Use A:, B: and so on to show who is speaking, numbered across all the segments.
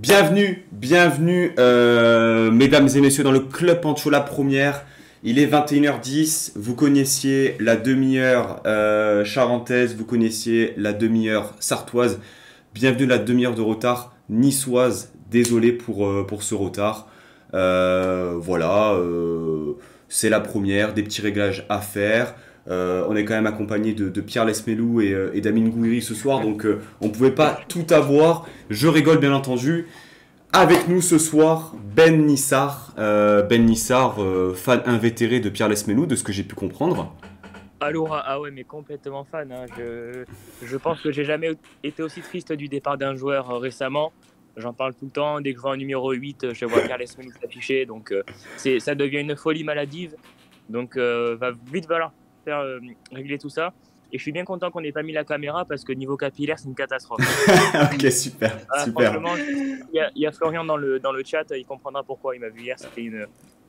A: Bienvenue, bienvenue, euh, mesdames et messieurs, dans le Club Pancho, la première. Il est 21h10, vous connaissiez la demi-heure euh, charentaise, vous connaissiez la demi-heure sartoise. Bienvenue la demi-heure de retard niçoise. Désolé pour, euh, pour ce retard. voilà, c'est la première, des petits réglages à faire. On est quand même accompagné de, Pierre Lesmelou et, et d'Amine Gouiri ce soir, donc on ne pouvait pas tout avoir. Je rigole bien entendu. Avec nous ce soir, Ben Nissar. Euh, ben Nissar, euh, fan invétéré de Pierre Lesmelou, de ce que j'ai pu comprendre.
B: Alors, ah ouais, mais complètement fan. Hein. Je, je, pense que j'ai jamais été aussi triste du départ d'un joueur euh, récemment. J'en parle tout le temps. Dès que je vois un numéro 8, je vois Pierre Lesmelou s'afficher. Donc, ça devient une folie maladive. Donc, va vite falloir faire régler tout ça. Et je suis bien content qu'on n'ait pas mis la caméra parce que niveau capillaire, c'est une catastrophe.
A: ok, super.
B: Ah,
A: super.
B: Il y, a Florian dans le, dans le chat, il comprendra pourquoi il m'a vu hier. C'était une,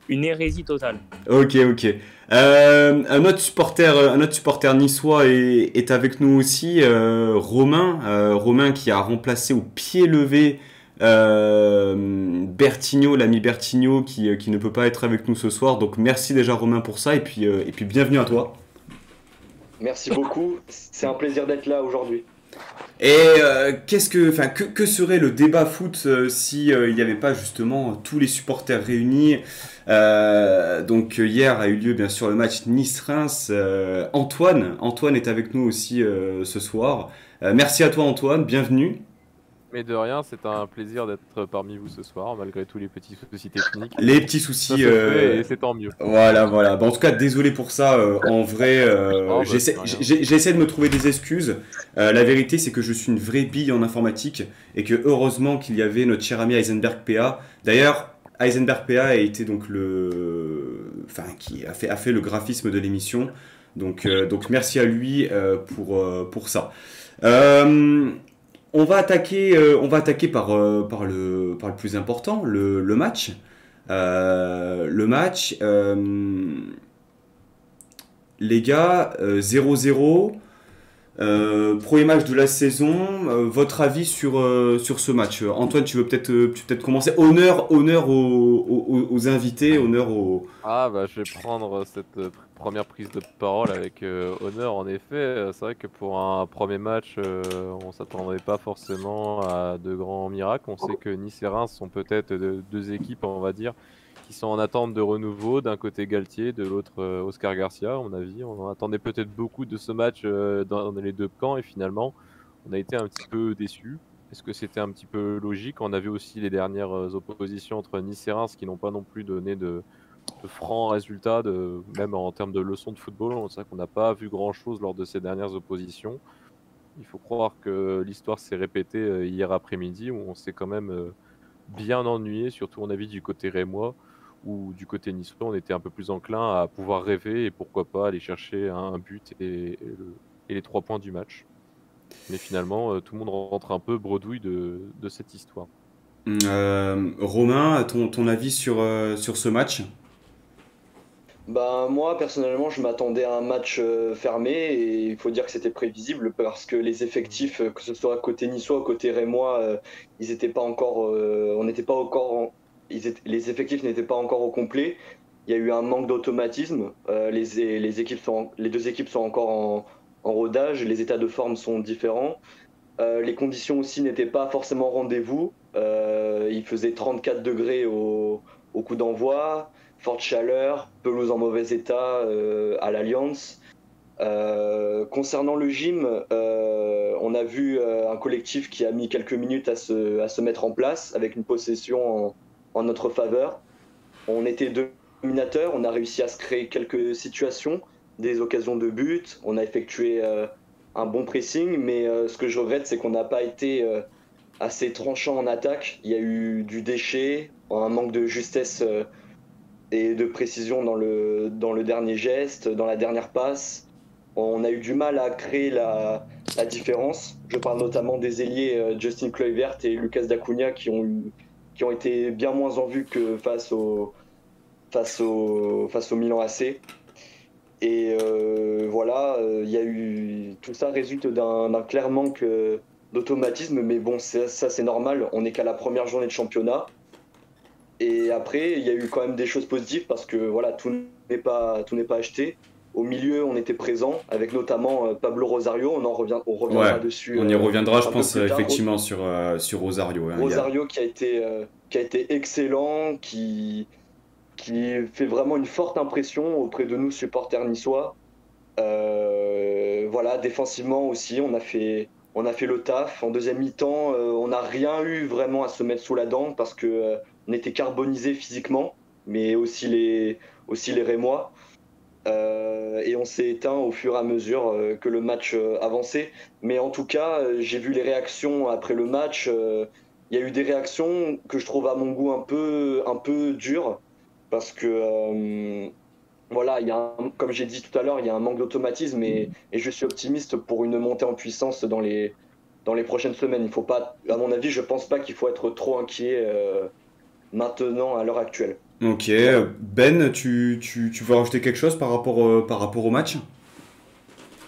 B: une hérésie totale.
A: Ok, ok. Euh, un, autre supporter, un autre supporter niçois est, est avec nous aussi, euh, Romain. Euh, Romain qui a remplacé au pied levé Bertigno, l'ami Bertigno, qui, qui, ne peut pas être avec nous ce soir. Donc merci déjà Romain pour ça et puis, et puis bienvenue à toi.
C: Merci beaucoup. C'est un plaisir d'être là aujourd'hui.
A: Et euh, qu'est-ce que, enfin, que, serait le débat foot euh, si euh, n'y avait pas justement tous les supporters réunis Donc hier a eu lieu bien sûr le match Nice-Reims. Antoine, Antoine est avec nous aussi ce soir. merci à toi Antoine, bienvenue.
D: Mais de rien, c'est un plaisir d'être parmi vous ce soir, malgré tous les petits soucis techniques.
A: Les petits soucis.
D: Euh... c'est tant mieux.
A: Voilà, voilà. en tout cas, désolé pour ça. Euh, en vrai, euh, bah, j'essaie de me trouver des excuses. Euh, la vérité, c'est que je suis une vraie bille en informatique et que heureusement qu'il y avait notre cher ami Heisenberg PA. D'ailleurs, Heisenberg PA a été donc le. Enfin, qui a fait, a fait le graphisme de l'émission. Donc, donc merci à lui pour, pour ça. Euh, on va attaquer, euh, euh, par, le, plus important, le, match. le match, euh, les gars, 0-0. premier match de la saison, votre avis sur, ce match? Antoine, tu veux peut-être peut commencer? Honneur, honneur aux, aux, invités, honneur aux...
D: Ah bah je vais prendre cette première prise de parole avec euh, honneur en effet. Euh, c'est vrai que pour un premier match, euh, on s'attendrait pas forcément à de grands miracles. On sait que Nice et Reims sont peut-être deux équipes, on va dire, qui sont en attente de renouveau. D'un côté Galtier, de l'autre Oscar Garcia, à mon avis. On en attendait peut-être beaucoup de ce match dans les deux camps et finalement, on a été un petit peu déçus. Est-ce que c'était un petit peu logique? On a vu aussi les dernières oppositions entre Nice et Reims qui n'ont pas non plus donné de, de francs résultats, de, même en termes de leçons de football. On sait qu'on n'a pas vu grand-chose lors de ces dernières oppositions. Il faut croire que l'histoire s'est répétée euh, hier après-midi, où on s'est quand même euh, bien ennuyé, surtout on a vu du côté rémois, ou du côté niçois, on était un peu plus enclin à pouvoir rêver et pourquoi pas aller chercher un but et, les trois points du match. Mais finalement, euh, tout le monde rentre un peu bredouille de, cette histoire.
A: Romain, ton, ton avis sur, sur ce match?
C: Bah, moi, personnellement, je m'attendais à un match euh, fermé et il faut dire que c'était prévisible parce que les effectifs, euh, que ce soit côté niçois, côté rémois, euh, ils étaient pas encore, on n'était pas encore, les effectifs n'étaient pas encore au complet. Il y a eu un manque d'automatisme. les, équipes sont, les deux équipes sont encore en, en rodage, les états de forme sont différents. les conditions aussi n'étaient pas forcément rendez-vous. il faisait 34 degrés au, au coup d'envoi forte chaleur, pelouse en mauvais état euh, à l'Alliance. Euh, concernant le gym, euh, on a vu un collectif qui a mis quelques minutes à se, à se mettre en place avec une possession en, en, notre faveur. On était dominateurs, on a réussi à se créer quelques situations, des occasions de but, on a effectué un bon pressing, mais ce que je regrette, c'est qu'on n'a pas été assez tranchant en attaque. Il y a eu du déchet, un manque de justesse et de précision dans le, dans le dernier geste, dans la dernière passe. On a eu du mal à créer la, la différence. Je parle notamment des ailiers euh, Justin Kluivert et Lucas Dacunia qui ont, qui ont été bien moins en vue que face au, face au, face au Milan AC. Et euh, voilà, euh, il y a eu tout ça résulte d'un clair manque d'automatisme, mais bon, ça c'est normal, on n'est qu'à la première journée de championnat. Et après, il y a eu quand même des choses positives parce que voilà, tout n'est pas, tout n'est pas acheté. Au milieu, on était présent avec notamment euh, Pablo Rosario. On en revient, on reviendra dessus.
A: On y euh, reviendra, je pense effectivement sur sur Rosario.
C: Hein, Rosario qui a été qui a été excellent, qui qui fait vraiment une forte impression auprès de nous supporters niçois. voilà, défensivement aussi, on a fait on a fait le taf. En deuxième mi-temps, euh, on n'a rien eu vraiment à se mettre sous la dent parce que euh, on était carbonisé physiquement, mais aussi les, aussi les Rémois. Euh, et on s'est éteint au fur et à mesure que le match avançait. Mais en tout cas, j'ai vu les réactions après le match. Il y a eu des réactions que je trouve à mon goût un peu, un peu dures parce que voilà, il y a comme j'ai dit tout à l'heure, il y a un manque d'automatisme et, je suis optimiste pour une montée en puissance dans les, dans les prochaines semaines. Il faut pas, à mon avis, je pense pas qu'il faut être trop inquiet euh, maintenant à l'heure actuelle.
A: Ok, Ben, tu, tu, tu, veux rajouter quelque chose par rapport, euh, par rapport au match?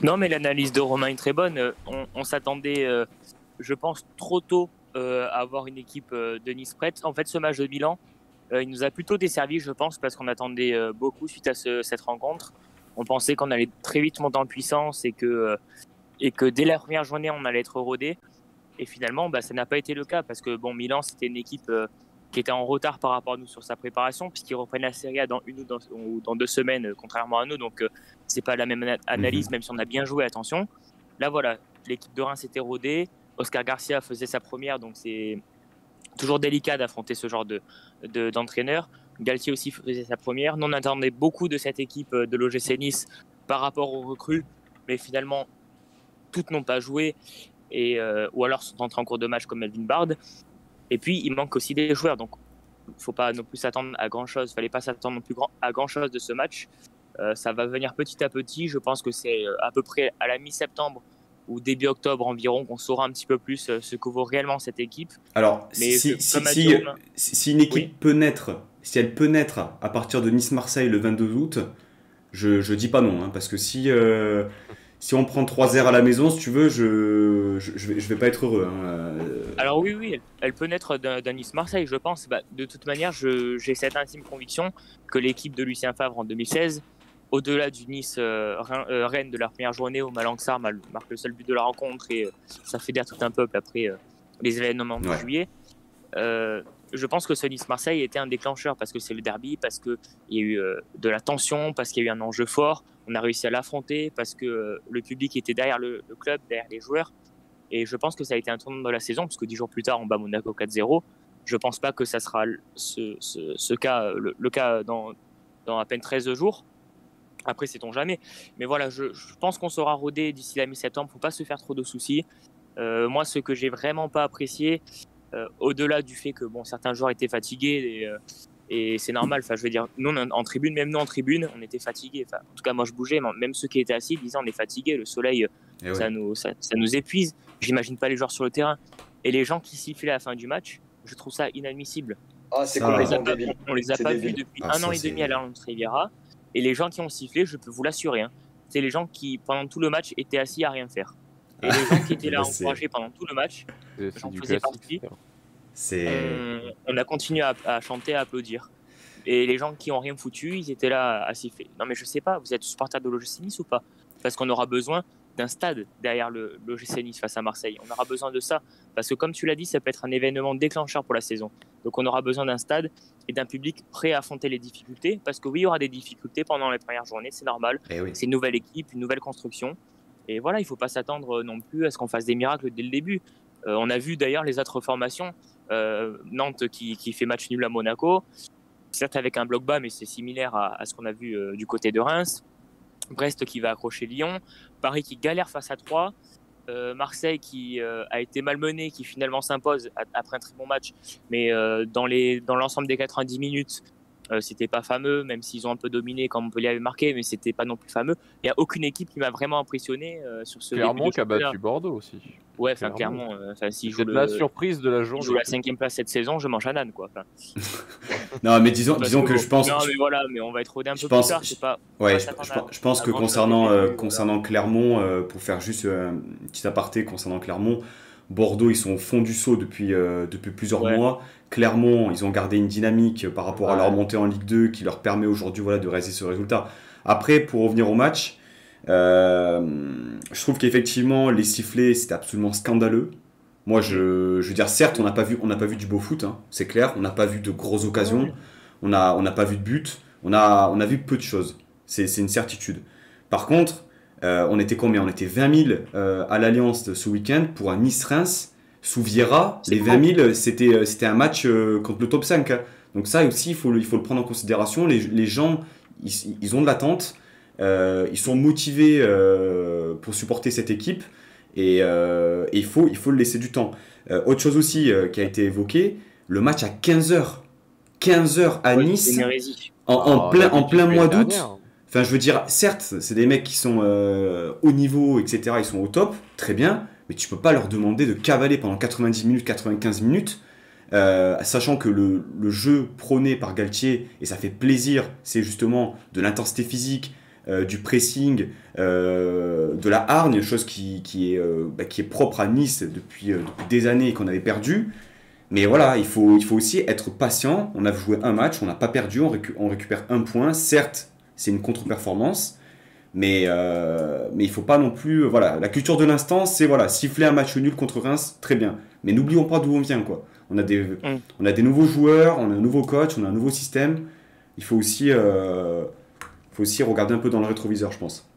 B: Non, mais l'analyse de Romain est très bonne. On, s'attendait, euh, je pense, trop tôt à avoir une équipe de Nice prête. En fait, ce match de Milan, euh, il nous a plutôt desservi, je pense, parce qu'on attendait euh, beaucoup suite à cette rencontre. On pensait qu'on allait très vite monter en puissance et que, euh, et que dès la première journée, on allait être rodé. Et finalement, bah, ça n'a pas été le cas parce que bon, Milan, c'était une équipe qui était en retard par rapport à nous sur sa préparation, puisqu'ils reprennent la Serie A dans une ou dans, deux semaines, contrairement à nous. Donc, c'est pas la même analyse, mhm. même si on a bien joué, attention. Là, voilà, l'équipe de Reims était rodée. Oscar Garcia faisait sa première, donc c'est toujours délicat d'affronter ce genre de, d'entraîneur. Galtier aussi faisait sa première. Nous, on attendait beaucoup de cette équipe de l'OGC Nice par rapport aux recrues, mais finalement, toutes n'ont pas joué, et, euh, ou alors sont entrées en cours de match comme Melvin Bard. Et puis, il manque aussi des joueurs, donc il ne faut pas non plus s'attendre à grand-chose. Il ne fallait pas s'attendre non plus à grand-chose de ce match. Euh, ça va venir petit à petit. Je pense que c'est euh, à peu près à la mi-septembre ou début octobre environ qu'on saura un petit peu plus euh, ce que vaut réellement cette équipe.
A: Alors, si, si, si, une équipe peut naître, si elle peut naître à partir de Nice-Marseille le 22 août, je, je dis pas non, hein, parce que si, euh, si on prend 3 heures à la maison, si tu veux, je, je, je vais, je vais pas être heureux. Hein,
B: euh. Alors oui, oui, elle peut naître d'un Nice-Marseille, je pense. Bah, de toute manière, j'ai cette intime conviction que l'équipe de Lucien Favre en 2016 au-delà du Nice euh, euh, Rennes de la première journée où Malang marque le seul but de la rencontre et euh, ça fédère tout un peuple après les événements de juillet. Je pense que ce Nice-Marseille était un déclencheur parce que c'est le derby, parce qu'il y a eu de la tension, parce qu'il y a eu un enjeu fort. On a réussi à l'affronter parce que le public était derrière le, club, derrière les joueurs. Et je pense que ça a été un tournant de la saison, puisque dix jours plus tard, on bat Monaco 4-0. Je pense pas que ça sera ce, cas, le, cas dans, à peine 13 jours. Après, sait-on jamais. Mais voilà, je, pense qu'on sera rodé d'ici la mi-septembre. Faut pas se faire trop de soucis. Euh, moi, ce que j'ai vraiment pas apprécié, euh, au-delà du fait que bon, certains joueurs étaient fatigués et, euh, c'est normal. Enfin, je veux dire, nous en tribune, même nous en tribune, on était fatigués. Enfin, en tout cas, moi, je bougeais. Même ceux qui étaient assis disaient on est fatigués. Le soleil, eh ça, nous, ça, nous épuise. J'imagine pas les joueurs sur le terrain. Et les gens qui sifflaient à la fin du match, je trouve ça inadmissible.
C: Ah, c'est
B: on, les a pas, on les a pas vus depuis ah, un an et demi à l'Alliance Riviera. Et les gens qui ont sifflé, je peux vous l'assurer, hein, c'est les gens qui, pendant tout le match, étaient assis à rien faire. Et les gens qui étaient là encouragés pendant tout le match, j'en faisais partie. On, a continué à, chanter, à applaudir. Et les gens qui ont rien foutu, ils étaient là à siffler. Non mais je sais pas, vous êtes supporter de l'OGC Nice ou pas? Parce qu'on aura besoin d'un stade derrière le l'OGC Nice face à Marseille. On aura besoin de ça. Parce que comme tu l'as dit, ça peut être un événement déclencheur pour la saison. Donc on aura besoin d'un stade et d'un public prêt à affronter les difficultés. Parce que oui, il y aura des difficultés pendant les premières journées, c'est normal. Eh c'est une nouvelle équipe, une nouvelle construction. Et voilà, il ne faut pas s'attendre non plus à ce qu'on fasse des miracles dès le début. Euh, on a vu d'ailleurs les autres formations. Euh, Nantes qui, fait match nul à Monaco, certes avec un bloc bas, mais c'est similaire à, ce qu'on a vu euh, du côté de Reims. Brest qui va accrocher Lyon, Paris qui galère face à 3, euh, Marseille qui euh, a été malmené, qui finalement s'impose après un très bon match, mais dans l'ensemble des 90 minutes, c'était pas fameux, même s'ils ont un peu dominé quand Montpellier avait marqué, mais c'était pas non plus fameux. Il n'y a aucune équipe qui m'a vraiment impressionné euh, sur ce.
D: Clermont qui a battu Bordeaux aussi.
B: Ouais, enfin clairement. Euh, si
D: c'est la surprise de la journée.
B: Je joue la cinquième place cette saison, je mange un âne quoi.
A: non, mais disons, disons que je pense.
B: Non, mais voilà, mais on va être rodé un peu plus tard. Je pas.
A: Ouais, je, pense que concernant concernant Clermont, pour faire juste un petit aparté concernant Clermont. Bordeaux, ils sont au fond du saut depuis, depuis plusieurs mois. Clermont, ils ont gardé une dynamique par rapport à leur montée en Ligue 2 qui leur permet aujourd'hui voilà, de réaliser ce résultat. Après, pour revenir au match, je trouve qu'effectivement, les sifflets, c'était absolument scandaleux. Moi, je, je veux dire, certes, on n'a pas, vu, on pas vu du beau foot, hein, c'est clair. On n'a pas vu de grosses occasions. On n'a on pas vu de but. On a, on a vu peu de choses. C'est une certitude. Par contre, euh, on était combien? On était 20 000 euh, à l'Alliance ce week-end pour un Nice-Reims sous Vieira. Les 20 000, c'était euh, un match contre le top 5. Hein. Donc ça aussi, il faut, il faut le prendre en considération. Les, les gens, ils, ils, ont de l'attente. ils sont motivés pour supporter cette équipe. Et, et, il, faut, il faut le laisser du temps. autre chose aussi qui a été évoqué, le match à 15h. 15h à Nice. En, ah, plein, en plein mois d'août. Enfin, je veux dire, certes, c'est des mecs qui sont euh, au niveau, etc. Ils sont au top, très bien, mais tu peux pas leur demander de cavaler pendant 90 minutes, 95 minutes, euh, sachant que le, jeu prôné par Galtier, et ça fait plaisir, c'est justement de l'intensité physique, euh, du pressing, de la hargne, chose qui, qui est, bah, qui est propre à Nice depuis, depuis des années et qu'on avait perdu. Mais voilà, il faut, il faut aussi être patient. On a joué un match, on n'a pas perdu, on, récupère un point. Certes, c'est une contre-performance, mais, euh, mais il faut pas non plus. Voilà, la culture de l'instant, c'est voilà, siffler un match nul contre Reims, très bien. Mais n'oublions pas d'où on vient, quoi. On a, des, mm. on a des nouveaux joueurs, on a un nouveau coach, on a un nouveau système. Il faut aussi, euh, faut aussi regarder un peu dans le rétroviseur, je pense.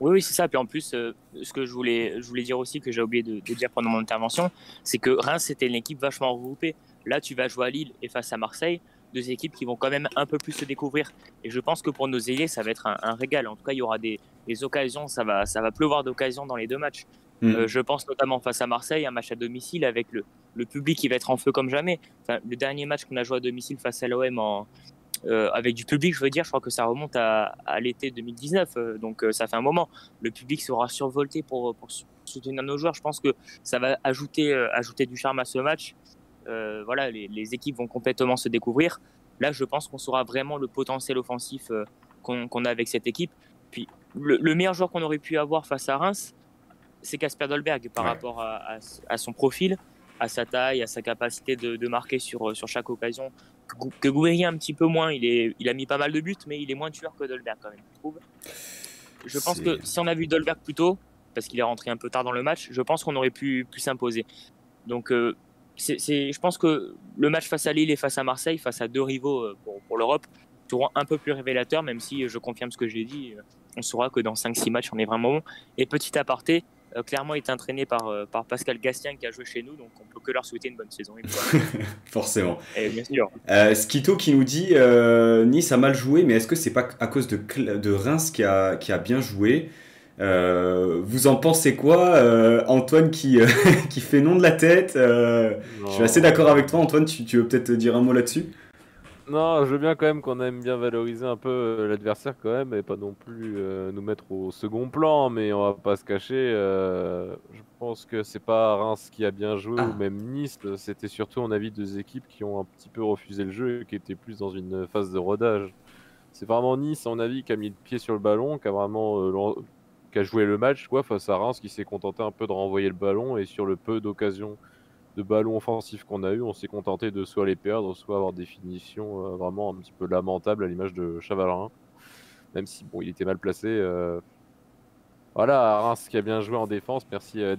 B: Oui, oui, c'est ça. Puis en plus, euh, ce que je voulais, je voulais dire aussi, que j'ai oublié de, dire pendant mon intervention, c'est que Reims, c'était une équipe vachement regroupée. Là, tu vas jouer à Lille et face à Marseille, deux équipes qui vont quand même un peu plus se découvrir. Et je pense que pour nos ailiers, ça va être un, régal. En tout cas, il y aura des, occasions, ça va, ça va pleuvoir d'occasions dans les deux matchs. Hmm. Euh, je pense notamment face à Marseille, un match à domicile avec le, le public qui va être en feu comme jamais. le dernier match qu'on a joué à domicile face à l'OM en, euh, avec du public, je veux dire, je crois que ça remonte à, l'été 2019, euh, donc euh, ça fait un moment. Le public sera survolté pour, soutenir nos joueurs. Je pense que ça va ajouter, ajouter du charme à ce match. Voilà, les, équipes vont complètement se découvrir. Là, je pense qu'on saura vraiment le potentiel offensif qu'on a avec cette équipe. Puis le, meilleur joueur qu'on aurait pu avoir face à Reims, c'est Casper Dolberg par rapport à, son profil, à sa taille, à sa capacité de, de marquer sur, sur chaque occasion, que Gouiri un petit peu moins. Il, est, il a mis pas mal de buts, mais il est moins tueur que Dolberg quand même, je trouve. Je pense que si on a vu Dolberg plus tôt, parce qu'il est rentré un peu tard dans le match, je pense qu'on aurait pu, pu s'imposer. Donc, euh, c'est, je pense que le match face à Lille et face à Marseille, face à deux rivaux euh, pour, pour l'Europe, seront un peu plus révélateurs, même si je confirme ce que j'ai dit. On saura que dans 5-6 matchs, on est vraiment bon. Et petit aparté, euh, clairement est entraîné par, euh, par Pascal Gastien qui a joué chez nous, donc on peut que leur souhaiter une bonne saison.
A: Forcément.
B: Et bien sûr.
A: Euh, Skito qui nous dit Nice a mal joué, mais est-ce que c'est pas à cause de, de Reims qui a, qui a bien joué? Vous en pensez quoi Antoine qui, qui fait non de la tête Je suis assez d'accord avec toi, Antoine. Tu, tu veux peut-être dire un mot là-dessus?
D: Non, je veux bien quand même qu'on aime bien valoriser un peu euh, l'adversaire quand même et pas non plus euh, nous mettre au second plan, mais on va pas se cacher. Euh, je pense que c'est pas Reims qui a bien joué ou ah. même Nice, c'était surtout en avis deux équipes qui ont un petit peu refusé le jeu et qui étaient plus dans une phase de rodage. C'est vraiment Nice, en avis, qui a mis le pied sur le ballon, qui a vraiment qui a joué le match quoi, face à Reims, qui s'est contenté un peu de renvoyer le ballon et sur le peu d'occasions de ballons offensifs qu'on a eu, on s'est contenté de soit les perdre, soit avoir des finitions euh, vraiment un petit peu lamentables à l'image de Chavalrin. Même si bon, il était mal placé. Euh. Voilà, Reims qui a bien joué en défense. Merci euh,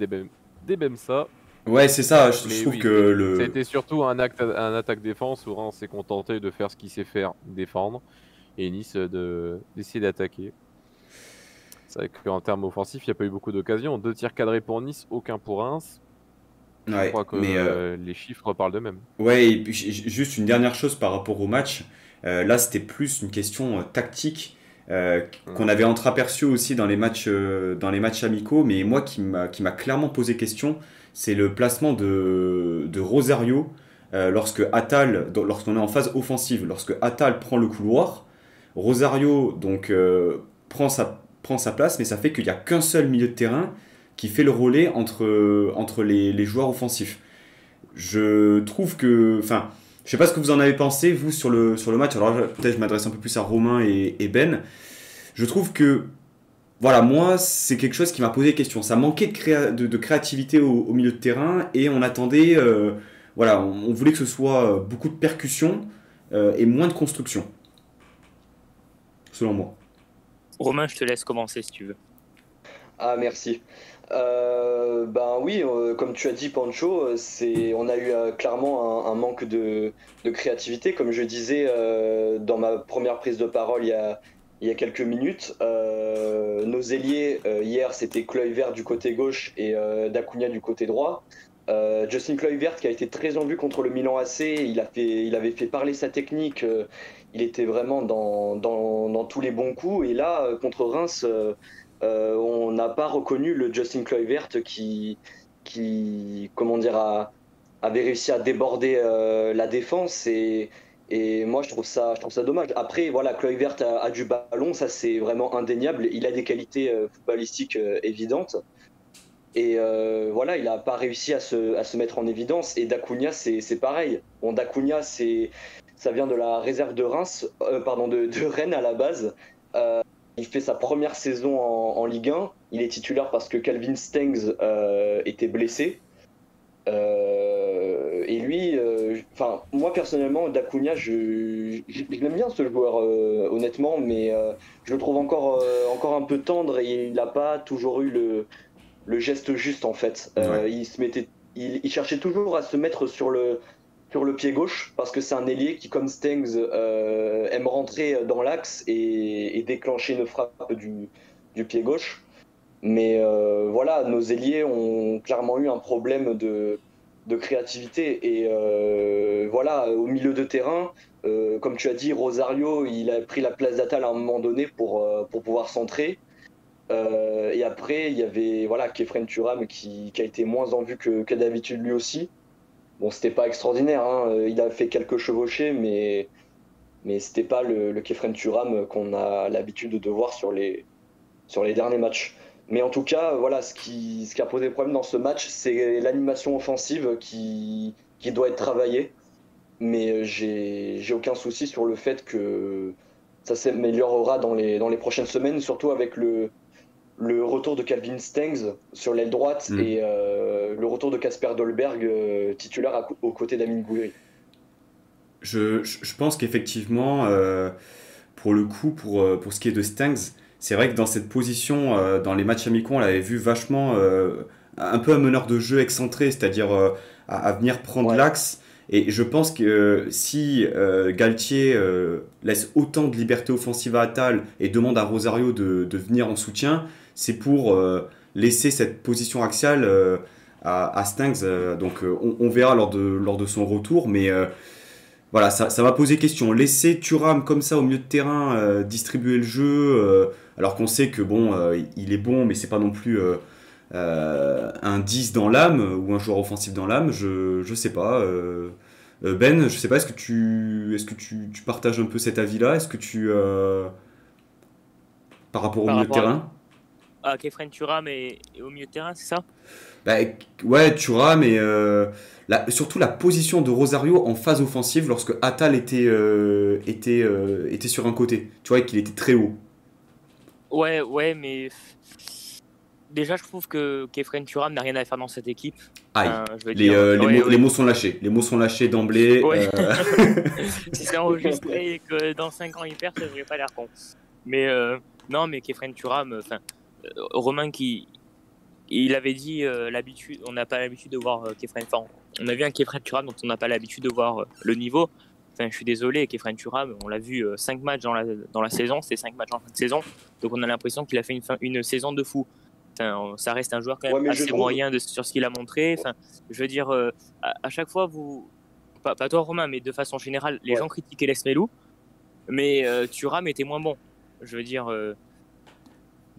D: Debemsa.
A: Ouais, c'est ça. Je, trouve que le.
D: C'était surtout un, acte, un attaque-défense où Reims s'est contenté de faire ce qu'il sait faire, défendre, et Nice d'essayer d'attaquer. C'est vrai qu'en termes offensifs, il n'y a pas eu beaucoup d'occasions. Deux tirs cadrés pour Nice, aucun pour Reims je crois que mais, euh, les chiffres parlent d'eux-mêmes.
A: Ouais, et puis juste une dernière chose par rapport au match. Euh, là, c'était plus une question euh, tactique qu'on avait entreaperçu aussi dans les matchs, dans les matchs amicaux. Mais moi, qui m'a clairement posé question, c'est le placement de, de Rosario lorsque Atal, lorsqu'on est en phase offensive, lorsque Atal prend le couloir. Rosario donc prend sa prend sa place, mais ça fait qu'il n'y a qu'un seul milieu de terrain qui fait le relais entre, entre les, joueurs offensifs. Je trouve que. Enfin, je sais pas ce que vous en avez pensé, vous, sur le, sur le match. Alors peut-être je m'adresse un peu plus à Romain et, Ben. Je trouve que voilà, moi, c'est quelque chose qui m'a posé question. Ça manquait de, de, créativité au, milieu de terrain et on attendait, euh, voilà, on, voulait que ce soit beaucoup de percussion euh, et moins de construction. Selon moi.
B: Romain, je te laisse commencer si tu veux.
C: Ah, merci. ben oui, comme tu as dit, Pancho, c'est, on a eu clairement un, manque de, créativité. Comme je disais dans ma première prise de parole il y a, quelques minutes. Euh, nos ailiers, euh, hier, c'était Kluivert du côté gauche et euh, Dacunia du côté droit. Justin Kluivert qui a été très en vue contre le Milan AC, il, a fait, il avait fait parler sa technique, il était vraiment dans, dans, tous les bons coups. Et là, contre Reims, on n'a pas reconnu le Justin Kluivert qui, qui comment dire, avait réussi à déborder la défense et et moi, je trouve ça, je trouve ça dommage. Après, voilà, Kluivert a, a du ballon, ça c'est vraiment indéniable. Il a des qualités euh, footballistiques euh, évidentes. Et euh, voilà, il n'a pas réussi à se, à se, mettre en évidence. Et Dacunia, c'est pareil. Bon, Dacunia, ça vient de la réserve de Reims, pardon, de, de, Rennes à la base. il fait sa première saison en, en, Ligue 1. Il est titulaire parce que Calvin Stengs était blessé. Euh, et lui, euh, enfin, moi personnellement, Dacunia, je, l'aime bien ce joueur, euh, honnêtement, mais je le trouve encore, encore un peu tendre et il n'a pas toujours eu le, le, geste juste en fait. il, se mettait, il, cherchait toujours à se mettre sur le, sur le pied gauche parce que c'est un ailier qui, comme Stengs, aime rentrer dans l'axe et, déclencher une frappe du, pied gauche. Mais euh, voilà, nos ailiers ont clairement eu un problème de, créativité. Et euh, voilà, au milieu de terrain, euh, comme tu as dit, Rosario, il a pris la place d'Atal à un moment donné pour, pour pouvoir centrer. et après, il y avait voilà, Kefren Turam qui, qui a été moins en vue que, que d'habitude lui aussi. Bon, c'était pas extraordinaire, hein. il a fait quelques chevauchés, mais, mais c'était pas le, le Kefren Turam qu'on a l'habitude de voir sur les, sur les derniers matchs. Mais en tout cas, voilà, ce qui, ce qui a posé problème dans ce match, c'est l'animation offensive qui, qui doit être travaillée. Mais j'ai aucun souci sur le fait que ça s'améliorera dans les, dans les prochaines semaines, surtout avec le, le retour de Calvin Stengs sur l'aile droite mm. et euh, le retour de Casper Dolberg, euh, titulaire aux côtés d'Amin Gouiri.
A: Je, je, pense qu'effectivement, euh, pour le coup, pour, pour ce qui est de Stengs, c'est vrai que dans cette position, dans les matchs amicaux, on l'avait vu vachement un peu un meneur de jeu excentré, c'est-à-dire à, venir prendre l'axe. Et je pense que si Galtier laisse autant de liberté offensive à Atal et demande à Rosario de, de venir en soutien, c'est pour laisser cette position axiale à, à Stanks. donc on, on, verra lors de, lors de son retour, mais voilà, ça, ça va poser question. Laisser Thuram comme ça au milieu de terrain distribuer le jeu alors qu'on sait que bon, euh, il est bon, mais c'est pas non plus euh, euh, un 10 dans l'âme ou un joueur offensif dans l'âme. Je, je sais pas. ben, je sais pas, est-ce que tu, est-ce que tu, partages un peu cet avis-là? Est-ce que tu. par rapport au milieu de terrain?
B: À Kefren Thuram et, au milieu de terrain, c'est ça?
A: Bah, Ouais, Thuram et surtout la position de Rosario en phase offensive lorsque Atal était, était, était sur un côté. Tu vois, qu'il était très haut.
B: Ouais, ouais, mais déjà, je trouve que Kefren Turam n'a rien à faire dans cette équipe.
A: Aïe. les, euh, les, mots, sont lâchés. Les mots sont lâchés d'emblée.
B: Euh. si c'est enregistré et que dans 5 ans il perd, ça devrait pas l'air con. Mais euh, non, mais Kefren Turam, enfin, Romain qui. Il avait dit l'habitude, on n'a pas l'habitude de voir Kefren. Enfin, on a vu un Kefren Turam dont on n'a pas l'habitude de voir le niveau je suis désolé, Kefren Turam, on l'a vu 5 euh, matchs dans la, dans la saison, c'est 5 matchs en fin de saison, donc on a l'impression qu'il a fait une, une saison de fou. ça reste un joueur quand même assez moyen de, sur ce qu'il a montré. Enfin, je veux dire, euh, à, chaque fois, vous, pas, toi Romain, mais de façon générale, les gens critiquaient Lesmelou, mais euh, Thuram était moins bon. Je veux dire,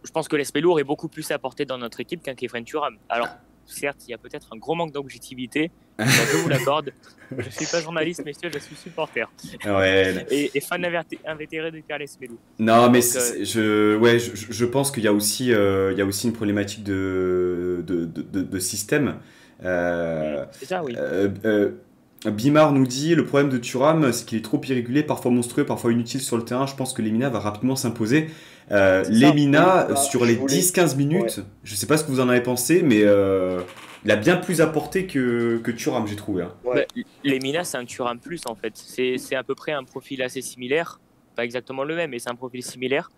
B: je pense que Lesmelou aurait beaucoup plus apporté dans notre équipe qu'un Kefren Turam. Alors, certes, il y a peut-être un gros manque d'objectivité, je vous l'accorde. Je ne suis pas journaliste, messieurs, je suis supporter.
A: Ouais.
B: Et, fan invétéré de Carles Melou.
A: Non, mais euh, je, ouais, je, pense qu'il y, a aussi, euh, il y a aussi une problématique de, de, de, système.
B: Euh, C'est ça, oui.
A: Bimar nous dit le problème de Thuram, c'est qu'il est trop irrégulier, parfois monstrueux, parfois inutile sur le terrain. Je pense que Lemina va rapidement s'imposer. Euh, Lemina,
C: Oui, bah,
A: sur les
C: voulais-
A: 10-15 minutes, je sais pas ce que vous en avez pensé, mais euh, il a bien plus apporté que, que Thuram, j'ai trouvé. hein.
C: Ouais.
B: Bah, Lemina, c'est un Thuram plus en fait. C'est c'est à peu près un profil assez similaire. Pas exactement le même, mais c'est un profil similaire.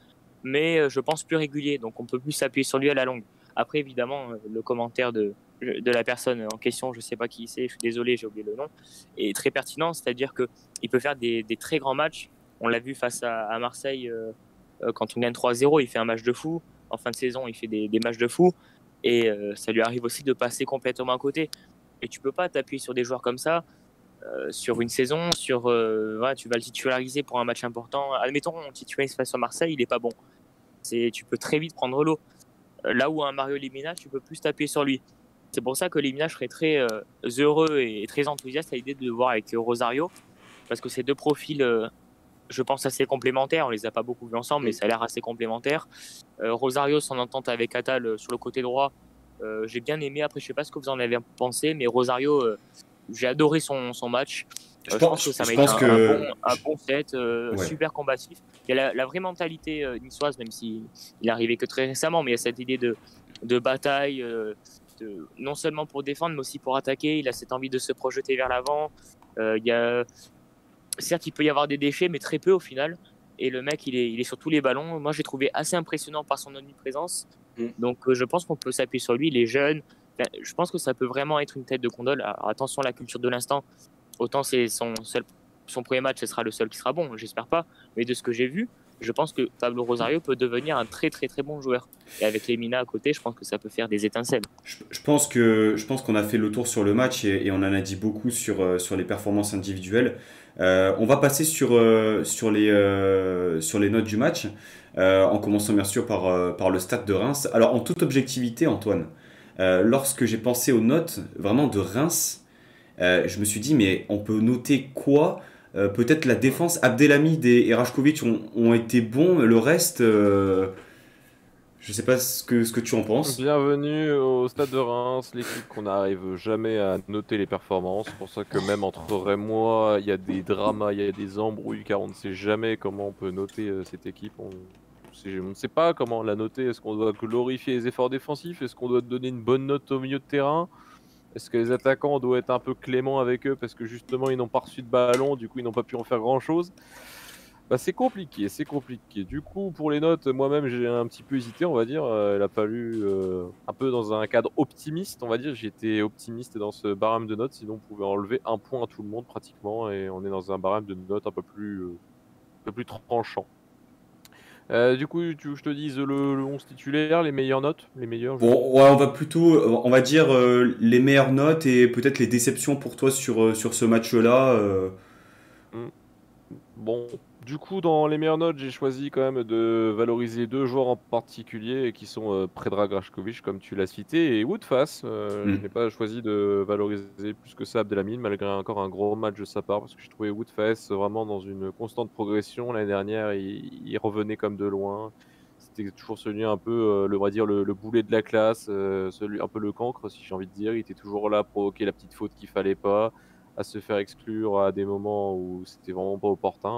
B: Mais euh, je pense plus régulier. Donc on peut plus s'appuyer sur lui à la longue. Après, évidemment, euh, le commentaire de, de la personne en question, je sais pas qui c'est, je suis désolé, j'ai oublié le nom, est très pertinent. C'est-à-dire qu'il peut faire des, des très grands matchs. On l'a vu face à, à Marseille euh, euh, quand on gagne 3-0, il fait un match de fou. En fin de saison, il fait des, des matchs de fou. Et euh, ça lui arrive aussi de passer complètement à côté. Et tu peux pas t'appuyer sur des joueurs comme ça euh, sur une saison, sur euh, tu vas le titulariser pour un match important. Admettons, on titularise face à Marseille, il est pas bon. C'est, tu peux très vite prendre l'eau. Euh, Là où un Mario Lemina, tu peux plus t'appuyer sur lui. C'est pour ça que Lemina, je serais très euh, heureux et très enthousiaste à l'idée de le voir avec euh, Rosario, parce que ces deux profils, euh, je pense, assez complémentaires. On les a pas beaucoup vus ensemble, mais ça a l'air assez complémentaire. Euh, Rosario, son entente avec Atal euh, sur le côté droit, euh, j'ai bien aimé. Après, je sais pas ce que vous en avez pensé, mais Rosario, j'ai adoré son, son match.
A: Je pense-
B: que ça m'a été un,
A: que-
B: un bon, un bon set, euh,
A: Ouais.
B: super combatif. Il y a la, la vraie mentalité euh, niçoise, même si il arrivé que très récemment, mais il y a cette idée de, de bataille, euh, de- non seulement pour défendre, mais aussi pour attaquer. Il a cette envie de se projeter vers l'avant. Il y a... Certes, il peut y avoir des déchets, mais très peu au final. Et le mec, il est, il est sur tous les ballons. Moi, j'ai trouvé assez impressionnant par son omniprésence.
C: Mm.
B: Donc, euh, je pense qu'on peut s'appuyer sur lui. Il est jeune. Enfin, je pense que ça peut vraiment être une tête de condole. Alors, attention à la culture de l'instant. Autant c'est son seul, son premier match, ce sera le seul qui sera bon. J'espère pas. Mais de ce que j'ai vu, je pense que Pablo Rosario peut devenir un très très très bon joueur. Et avec les à côté, je pense que ça peut faire des étincelles.
A: Je, pense que je qu'on a fait le tour sur le match et, on en a dit beaucoup sur, euh, sur les performances individuelles. Euh, on va passer sur, euh, sur, les, sur les notes du match, en commençant bien sûr par, par le stade de Reims. Alors en toute objectivité, Antoine, lorsque j'ai pensé aux notes vraiment de Reims, je me suis dit mais on peut noter quoi Euh, Peut-être la défense, Abdelhamid et, Rajkovic ont, ont été bons, le reste, euh, je sais pas ce que, ce que tu en penses.
D: Bienvenue au stade de Reims, l'équipe qu'on n'arrive jamais à noter les performances. C'est pour ça que même entre Ray et moi, il y a des dramas, il y a des embrouilles, car on ne sait jamais comment on peut noter euh, cette équipe. On on ne sait pas comment la noter. Est-ce qu'on doit glorifier les efforts défensifs? Est-ce qu'on doit donner une bonne note au milieu de terrain? Est-ce que les attaquants doivent être un peu cléments avec eux parce que justement ils n'ont pas reçu de ballon, du coup ils n'ont pas pu en faire grand-chose? Bah, c'est compliqué, c'est compliqué. Du coup, pour les notes, moi-même, j'ai un petit peu hésité, on va dire. Euh, il a fallu euh, un peu dans un cadre optimiste, on va dire. J'étais optimiste dans ce barème de notes, sinon on pouvait enlever un point à tout le monde pratiquement, et on est dans un barème de notes un peu plus, euh, un peu plus tranchant. Euh, du coup, tu, je te dise le, le 11 titulaire, les meilleures notes, les meilleures.
A: Bon, ouais, on va plutôt, on va dire euh, les meilleures notes et peut-être les déceptions pour toi sur, euh, sur ce match-là. euh.
D: Bon, du coup, dans les meilleures notes, j'ai choisi quand même de valoriser deux joueurs en particulier qui sont euh, Predrag comme tu l'as cité, et Woodface. Euh,
A: Mm.
D: Je n'ai pas choisi de valoriser plus que ça Abdelhamid, malgré encore un gros match de sa part, parce que j'ai trouvé Woodface vraiment dans une constante progression. L'année dernière, il, il revenait comme de loin. C'était toujours celui un peu, euh, le, on va dire, le, le boulet de la classe, euh, celui, un peu le cancre, si j'ai envie de dire. Il était toujours là à provoquer la petite faute qu'il fallait pas à se faire exclure à des moments où c'était vraiment pas opportun,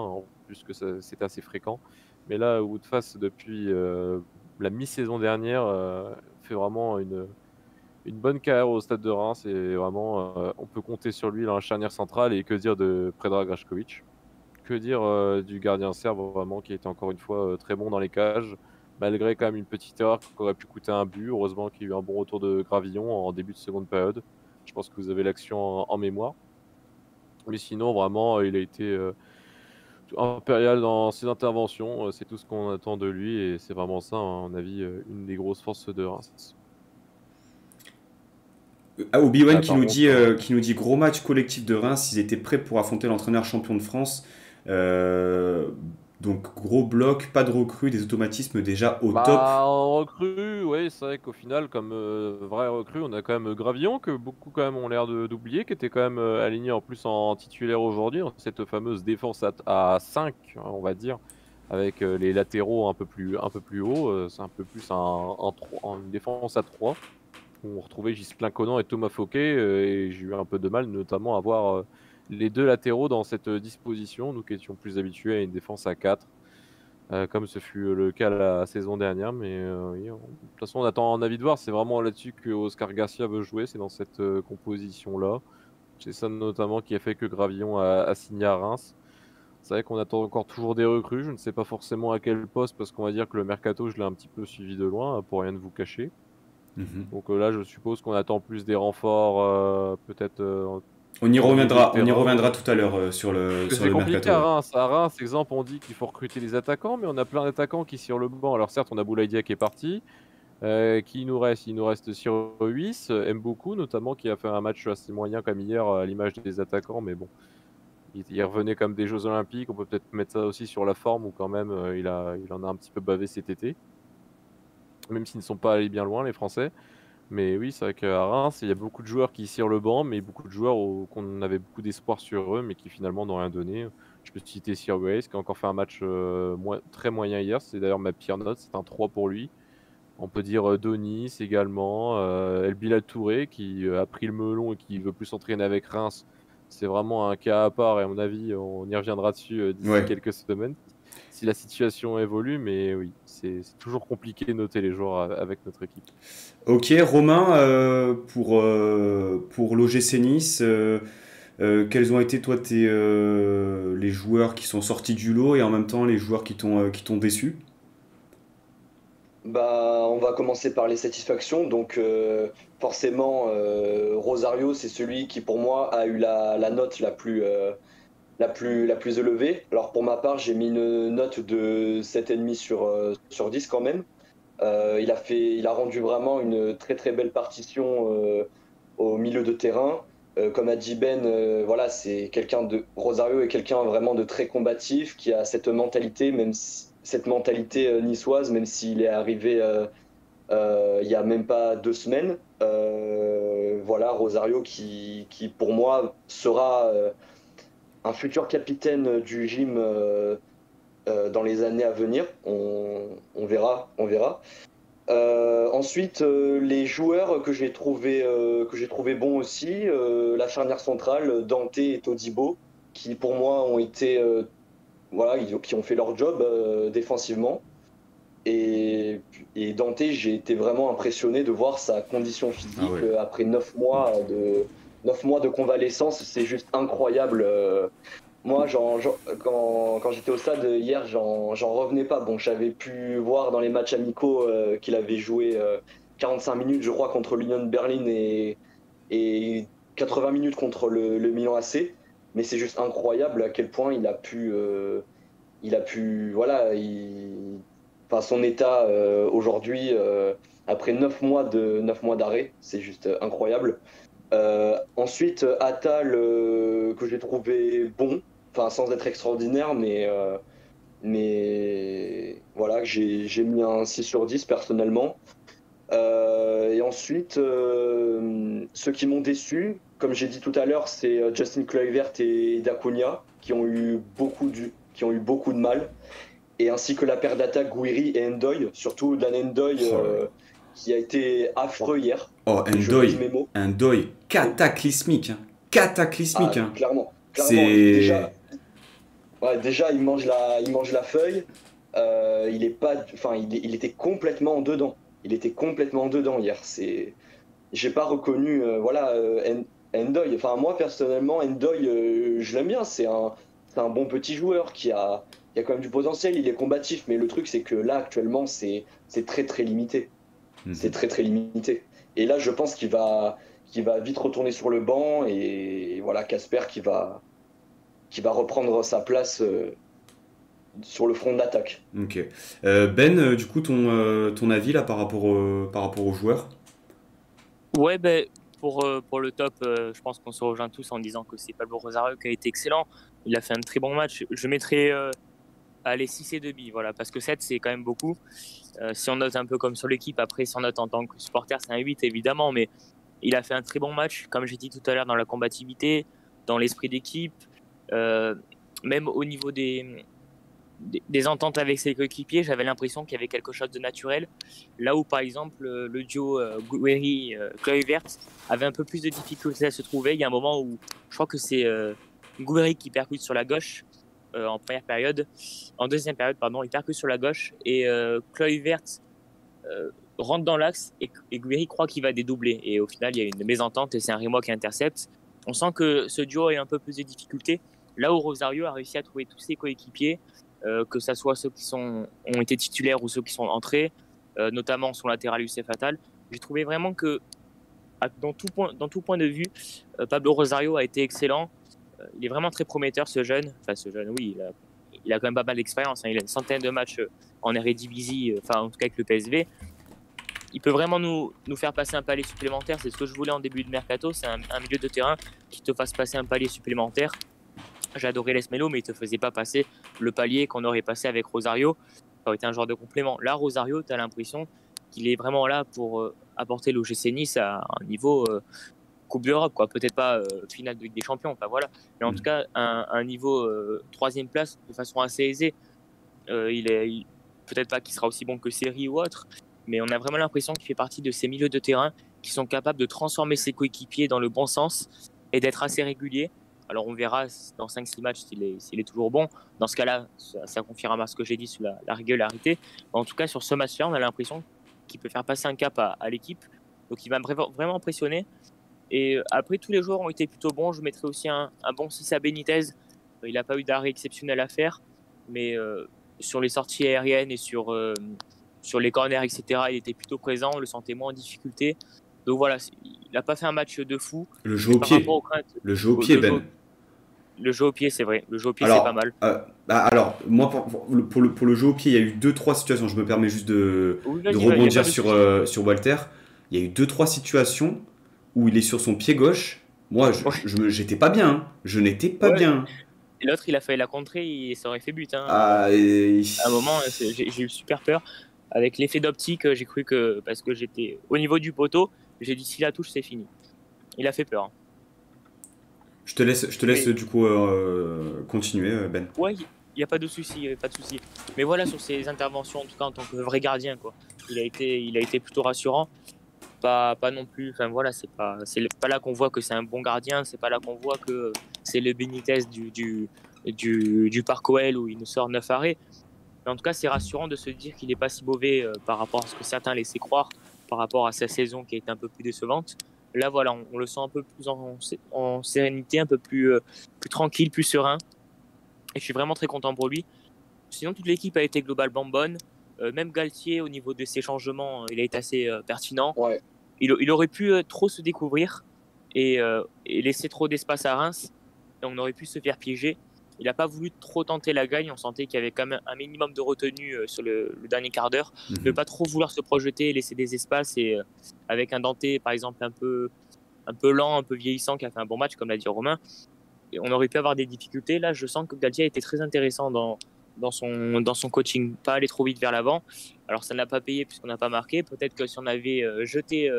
D: plus que ça- c'était assez fréquent. Mais là, Woodface, depuis euh, la mi-saison dernière, euh, fait vraiment une, une bonne carrière au stade de Reims et vraiment, euh, on peut compter sur lui dans la charnière centrale. Et que dire de Predrag Rajkovic Que dire du gardien serbe, vraiment, qui était encore une fois très bon dans les cages, malgré quand même une petite erreur qui aurait pu coûter un but. Heureusement qu'il y a eu un bon retour de Gravillon en début de seconde période. Je pense que vous avez l'action en- mémoire. Mais sinon, vraiment, il a été impérial dans ses interventions. euh, C'est tout ce qu'on attend de lui et c'est vraiment ça, à mon avis, euh, une des grosses forces de Reims.
A: Ah, Obi-Wan
D: Ah,
A: qui, nous dit,
D: euh,
A: euh, qui nous dit gros match collectif de Reims, ils étaient prêts pour affronter l'entraîneur champion de France. Euh, donc gros bloc, pas de recrues, des automatismes déjà au top.
D: Bah, en recrue, oui, c'est vrai qu'au final, comme euh, vrai recrue, on a quand même Gravillon, que beaucoup quand même ont l'air d'oublier, qui était quand même euh, aligné en plus en titulaire aujourd'hui, dans cette fameuse défense à, à 5, hein, on va dire, avec euh, les latéraux un peu plus, un peu plus haut. euh, c'est un peu plus un, une défense à 3, où on retrouvait Gislain Conan et Thomas Fouquet, euh, et j'ai eu un peu de mal notamment à voir euh, les deux latéraux dans cette disposition, nous qui étions plus habitués à une défense à 4. Euh, comme ce fut le cas la saison dernière. Mais euh, de toute façon, on attend un avis de voir. C'est vraiment là-dessus que Oscar Garcia veut jouer. C'est dans cette euh, composition-là. C'est ça notamment qui a fait que Gravillon a, signé à Reims. C'est vrai qu'on attend encore toujours des recrues. Je ne sais pas forcément à quel poste parce qu'on va dire que le mercato, je l'ai un petit peu suivi de loin pour rien de vous cacher. Mhm. Donc là, je suppose qu'on attend plus des renforts, peut-être
A: on y reviendra, on y reviendra tout à l'heure euh, sur le, sur
D: le compliqué à Reims. À Reims, exemple, on dit qu'il faut recruter les attaquants, mais on a plein d'attaquants qui sont sur le banc. Alors certes, on a Boulaïdia qui est parti. Euh, qui nous reste Il nous reste sur 8, aime beaucoup, notamment qui a fait un match assez moyen comme hier à l'image des attaquants, mais bon, il, revenait comme des Jeux Olympiques. On peut peut-être mettre ça aussi sur la forme où quand même euh, il, a, il en a un petit peu bavé cet été, même s'ils ne sont pas allés bien loin les Français. Mais oui, c'est vrai qu'à Reims, il y a beaucoup de joueurs qui sur le banc, mais beaucoup de joueurs qu'on avait beaucoup d'espoir sur eux, mais qui finalement n'ont rien donné. Je peux citer Sir Grace, qui a encore fait un match euh, très moyen hier. C'est d'ailleurs ma pire note, c'est un 3 pour lui. On peut dire euh, Donis également, euh, El Bilal Touré, qui a pris le melon et qui veut plus s'entraîner avec Reims. C'est vraiment un cas à part, et à mon avis, on y reviendra dessus d'ici quelques semaines si la situation évolue, mais oui, c'est toujours compliqué de noter les joueurs avec notre équipe.
A: Ok, Romain, euh, pour, euh, pour l'OGC Nice, euh, quels ont été toi tes, les joueurs qui sont sortis du lot et en même temps les joueurs qui t'ont déçu?
C: Bah, on va commencer par les satisfactions. Donc, forcément, Rosario, c'est celui qui, pour moi, a eu la, la note la plus, la plus, la plus élevée. Alors pour ma part, j'ai mis une note de 7,5 sur, euh, sur 10 quand même. Euh, il, a fait, il a rendu vraiment une très très belle partition euh, au milieu de terrain. comme a dit Ben, voilà, c'est quelqu'un de Rosario est quelqu'un vraiment de très combatif qui a cette mentalité, même cette mentalité niçoise, même s'il est arrivé il y a même pas deux semaines. voilà, Rosario qui, qui pour moi sera un futur capitaine du gym euh, euh, dans les années à venir. On, verra, on verra. Euh, ensuite, les joueurs que j'ai trouvé que j'ai trouvé bons aussi, la charnière centrale, Dante et Todibo, qui pour moi ont été voilà, qui ont fait leur job défensivement. Et, Dante, j'ai été vraiment impressionné de voir sa condition physique ah après 9 mois de, 9 mois de convalescence, c'est juste incroyable. Euh, moi, quand, j'étais au stade hier, j'en revenais pas. Bon, j'avais pu voir dans les matchs amicaux euh, qu'il avait joué 45 euh, minutes, je crois, contre l'Union de Berlin et, et 80 minutes contre le, Milan AC. Mais c'est juste incroyable à quel point il a pu, il a pu, voilà, son état aujourd'hui après 9 mois de 9 mois d'arrêt, c'est juste incroyable. Euh, ensuite, Atal, euh, que j'ai trouvé bon, enfin sans être extraordinaire, mais, euh, mais voilà, j'ai mis un 6 sur 10 personnellement. et ensuite, ceux qui m'ont déçu, comme j'ai dit tout à l'heure, c'est Justin Kluivert et Dacunia qui ont eu beaucoup de, qui ont eu beaucoup de mal, et ainsi que la paire d'attaque Guiri et Endoy, surtout Dan Endoy qui a été affreux hier.
A: Oh, un deuil, un deuil cataclysmique, hein. cataclysmique. Ah, hein.
C: Clairement, Déjà, déjà, il mange la, il mange la feuille. Euh, il est pas, enfin, il, était complètement dedans. Il était complètement dedans hier. C'est, j'ai pas reconnu, euh, voilà, euh, Endoy. Enfin, moi personnellement, Endoy, je l'aime bien. C'est un, un bon petit joueur qui a, il y a quand même du potentiel. Il est combatif, mais le truc c'est que là actuellement, c'est, très très limité. Mhm. C'est très très limité. Et là, je pense qu'il va, qu'il va vite retourner sur le banc et voilà Casper qui va, qui va reprendre sa place euh, sur le front d'attaque.
A: Ok. Euh, ben, euh, du coup, ton, ton avis là par rapport, par rapport aux joueurs?
B: Ouais, ben, pour, pour le top, je pense qu'on se rejoint tous en disant que c'est Pablo Rosario qui a été excellent. Il a fait un très bon match. Je mettrai allez, 6 et demi, voilà, parce que 7, c'est quand même beaucoup. Euh, si on note un peu comme sur l'équipe, après, si on note en tant que supporter, c'est un 8, évidemment, mais il a fait un très bon match, comme j'ai dit tout à l'heure, dans la combativité, dans l'esprit d'équipe, euh, même au niveau des, des, ententes avec ses coéquipiers, j'avais l'impression qu'il y avait quelque chose de naturel. Là où, par exemple, le duo euh, Guerri-Kluivert avait un peu plus de difficultés à se trouver, il y a un moment où je crois que c'est Gouiri qui percute sur la gauche en première période. En deuxième période, pardon, il percute sur la gauche et Chloé Vert rentre dans l'axe et, et croit qu'il va dédoubler. Et au final, il y a une mésentente et c'est un Rémois qui intercepte. On sent que ce duo a un peu plus de difficultés. Là où Rosario a réussi à trouver tous ses coéquipiers, euh, que ce soit ceux qui sont, ont été titulaires ou ceux qui sont entrés, euh, notamment son latéral Youssef Fatal, j'ai trouvé vraiment que dans tout point, dans tout point de vue, euh, Pablo Rosario a été excellent. Il est vraiment très prometteur ce jeune. Enfin ce jeune, oui, il a, quand même pas mal d'expérience. Hein. Il a une centaine de matchs en Eredivisie, enfin en tout cas avec le PSV il peut vraiment nous, faire passer un palier supplémentaire. C'est ce que je voulais en début de mercato. C'est un, milieu de terrain qui te fasse passer un palier supplémentaire. J'adorais Lesmelo, mais il te faisait pas passer le palier qu'on aurait passé avec Rosario. Ça aurait été un genre de complément. Là, Rosario, tu as l'impression qu'il est vraiment là pour euh, apporter l'OGC Nice à un niveau euh, Coupe d'Europe, quoi. Peut-être pas euh, finale de Ligue des Champions, enfin voilà. Mais en mm. tout cas, un, un niveau troisième place de façon assez aisée. il est peut-être pas qu'il sera aussi bon que Série ou autre, mais on a vraiment l'impression qu'il fait partie de ces milieux de terrain qui sont capables de transformer ses coéquipiers dans le bon sens et d'être assez réguliers. Alors on verra dans 5-6 matchs s'il est, est, toujours bon. Dans ce cas-là, ça, ça confirmera ce que j'ai dit sur la, régularité. en tout cas, sur ce match-là, on a l'impression qu'il peut faire passer un cap à, l'équipe. Donc il va vraiment impressionner. Et après, tous les joueurs ont été plutôt bons. Je mettrai aussi un, bon 6 à Benitez. Il n'a pas eu d'arrêt exceptionnel à faire. Mais euh, sur les sorties aériennes et sur, euh, sur les corners, etc., il était plutôt présent, on le sentait moins en difficulté. Donc voilà, il n'a pas fait un match de fou.
A: Le jeu au pied. le jeu au pied, Ben.
B: Le jeu au pied, c'est vrai. Le jeu au pied, c'est pas mal.
A: Euh, bah, alors, moi, pour, le, pour, le, jeu au pied, il y a eu deux, trois situations. Je me permets juste de, rebondir sur, euh, sur Walter. Il y a eu deux, trois situations où il est sur son pied gauche. Moi, je j'étais pas bien. Hein. Je n'étais pas bien.
B: L'autre, il a failli la contrer et ça aurait fait but. Hein. Ah, À un moment, j'ai eu super peur avec l'effet d'optique, j'ai cru que parce que j'étais au niveau du poteau, j'ai dit si la touche, c'est fini. Il a fait peur. Hein.
A: Je te laisse, je te laisse du coup euh, continuer, euh, Ben.
B: Ouais, il n'y a pas de souci, pas de souci. Mais voilà, sur ses interventions, en tout cas en tant que vrai gardien, quoi, il a été, il a été plutôt rassurant. Pas, non plus. Enfin voilà, c'est pas, c'est pas là qu'on voit que c'est un bon gardien. C'est pas là qu'on voit que c'est le Benitez du du du, Parc OL où il nous sort 9 arrêts. Mais en tout cas, c'est rassurant de se dire qu'il n'est pas si mauvais euh, par rapport à ce que certains laissaient croire, par rapport à sa saison qui a été un peu plus décevante. Là, voilà, on, le sent un peu plus en, sérénité, un peu plus, euh, plus tranquille, plus serein. Et je suis vraiment très content pour lui. Sinon, toute l'équipe a été globalement bonne. Euh, même Galtier, au niveau de ses changements, il a été assez pertinent. Il, il, aurait pu trop se découvrir et, et laisser trop d'espace à Reims. Et on aurait pu se faire piéger. Il n'a pas voulu trop tenter la gagne. On sentait qu'il y avait quand même un minimum de retenue euh, sur le, dernier quart d'heure. Mhm. Ne pas trop vouloir se projeter, laisser des espaces. Et euh, avec un Dante, par exemple, un peu, un peu lent, un peu vieillissant, qui a fait un bon match, comme l'a dit Romain, et on aurait pu avoir des difficultés. Là, je sens que Galtier a été très intéressant dans, dans, son, dans son coaching. Pas aller trop vite vers l'avant. Alors, ça n'a pas payé puisqu'on n'a pas marqué. Peut-être que si on avait euh, jeté,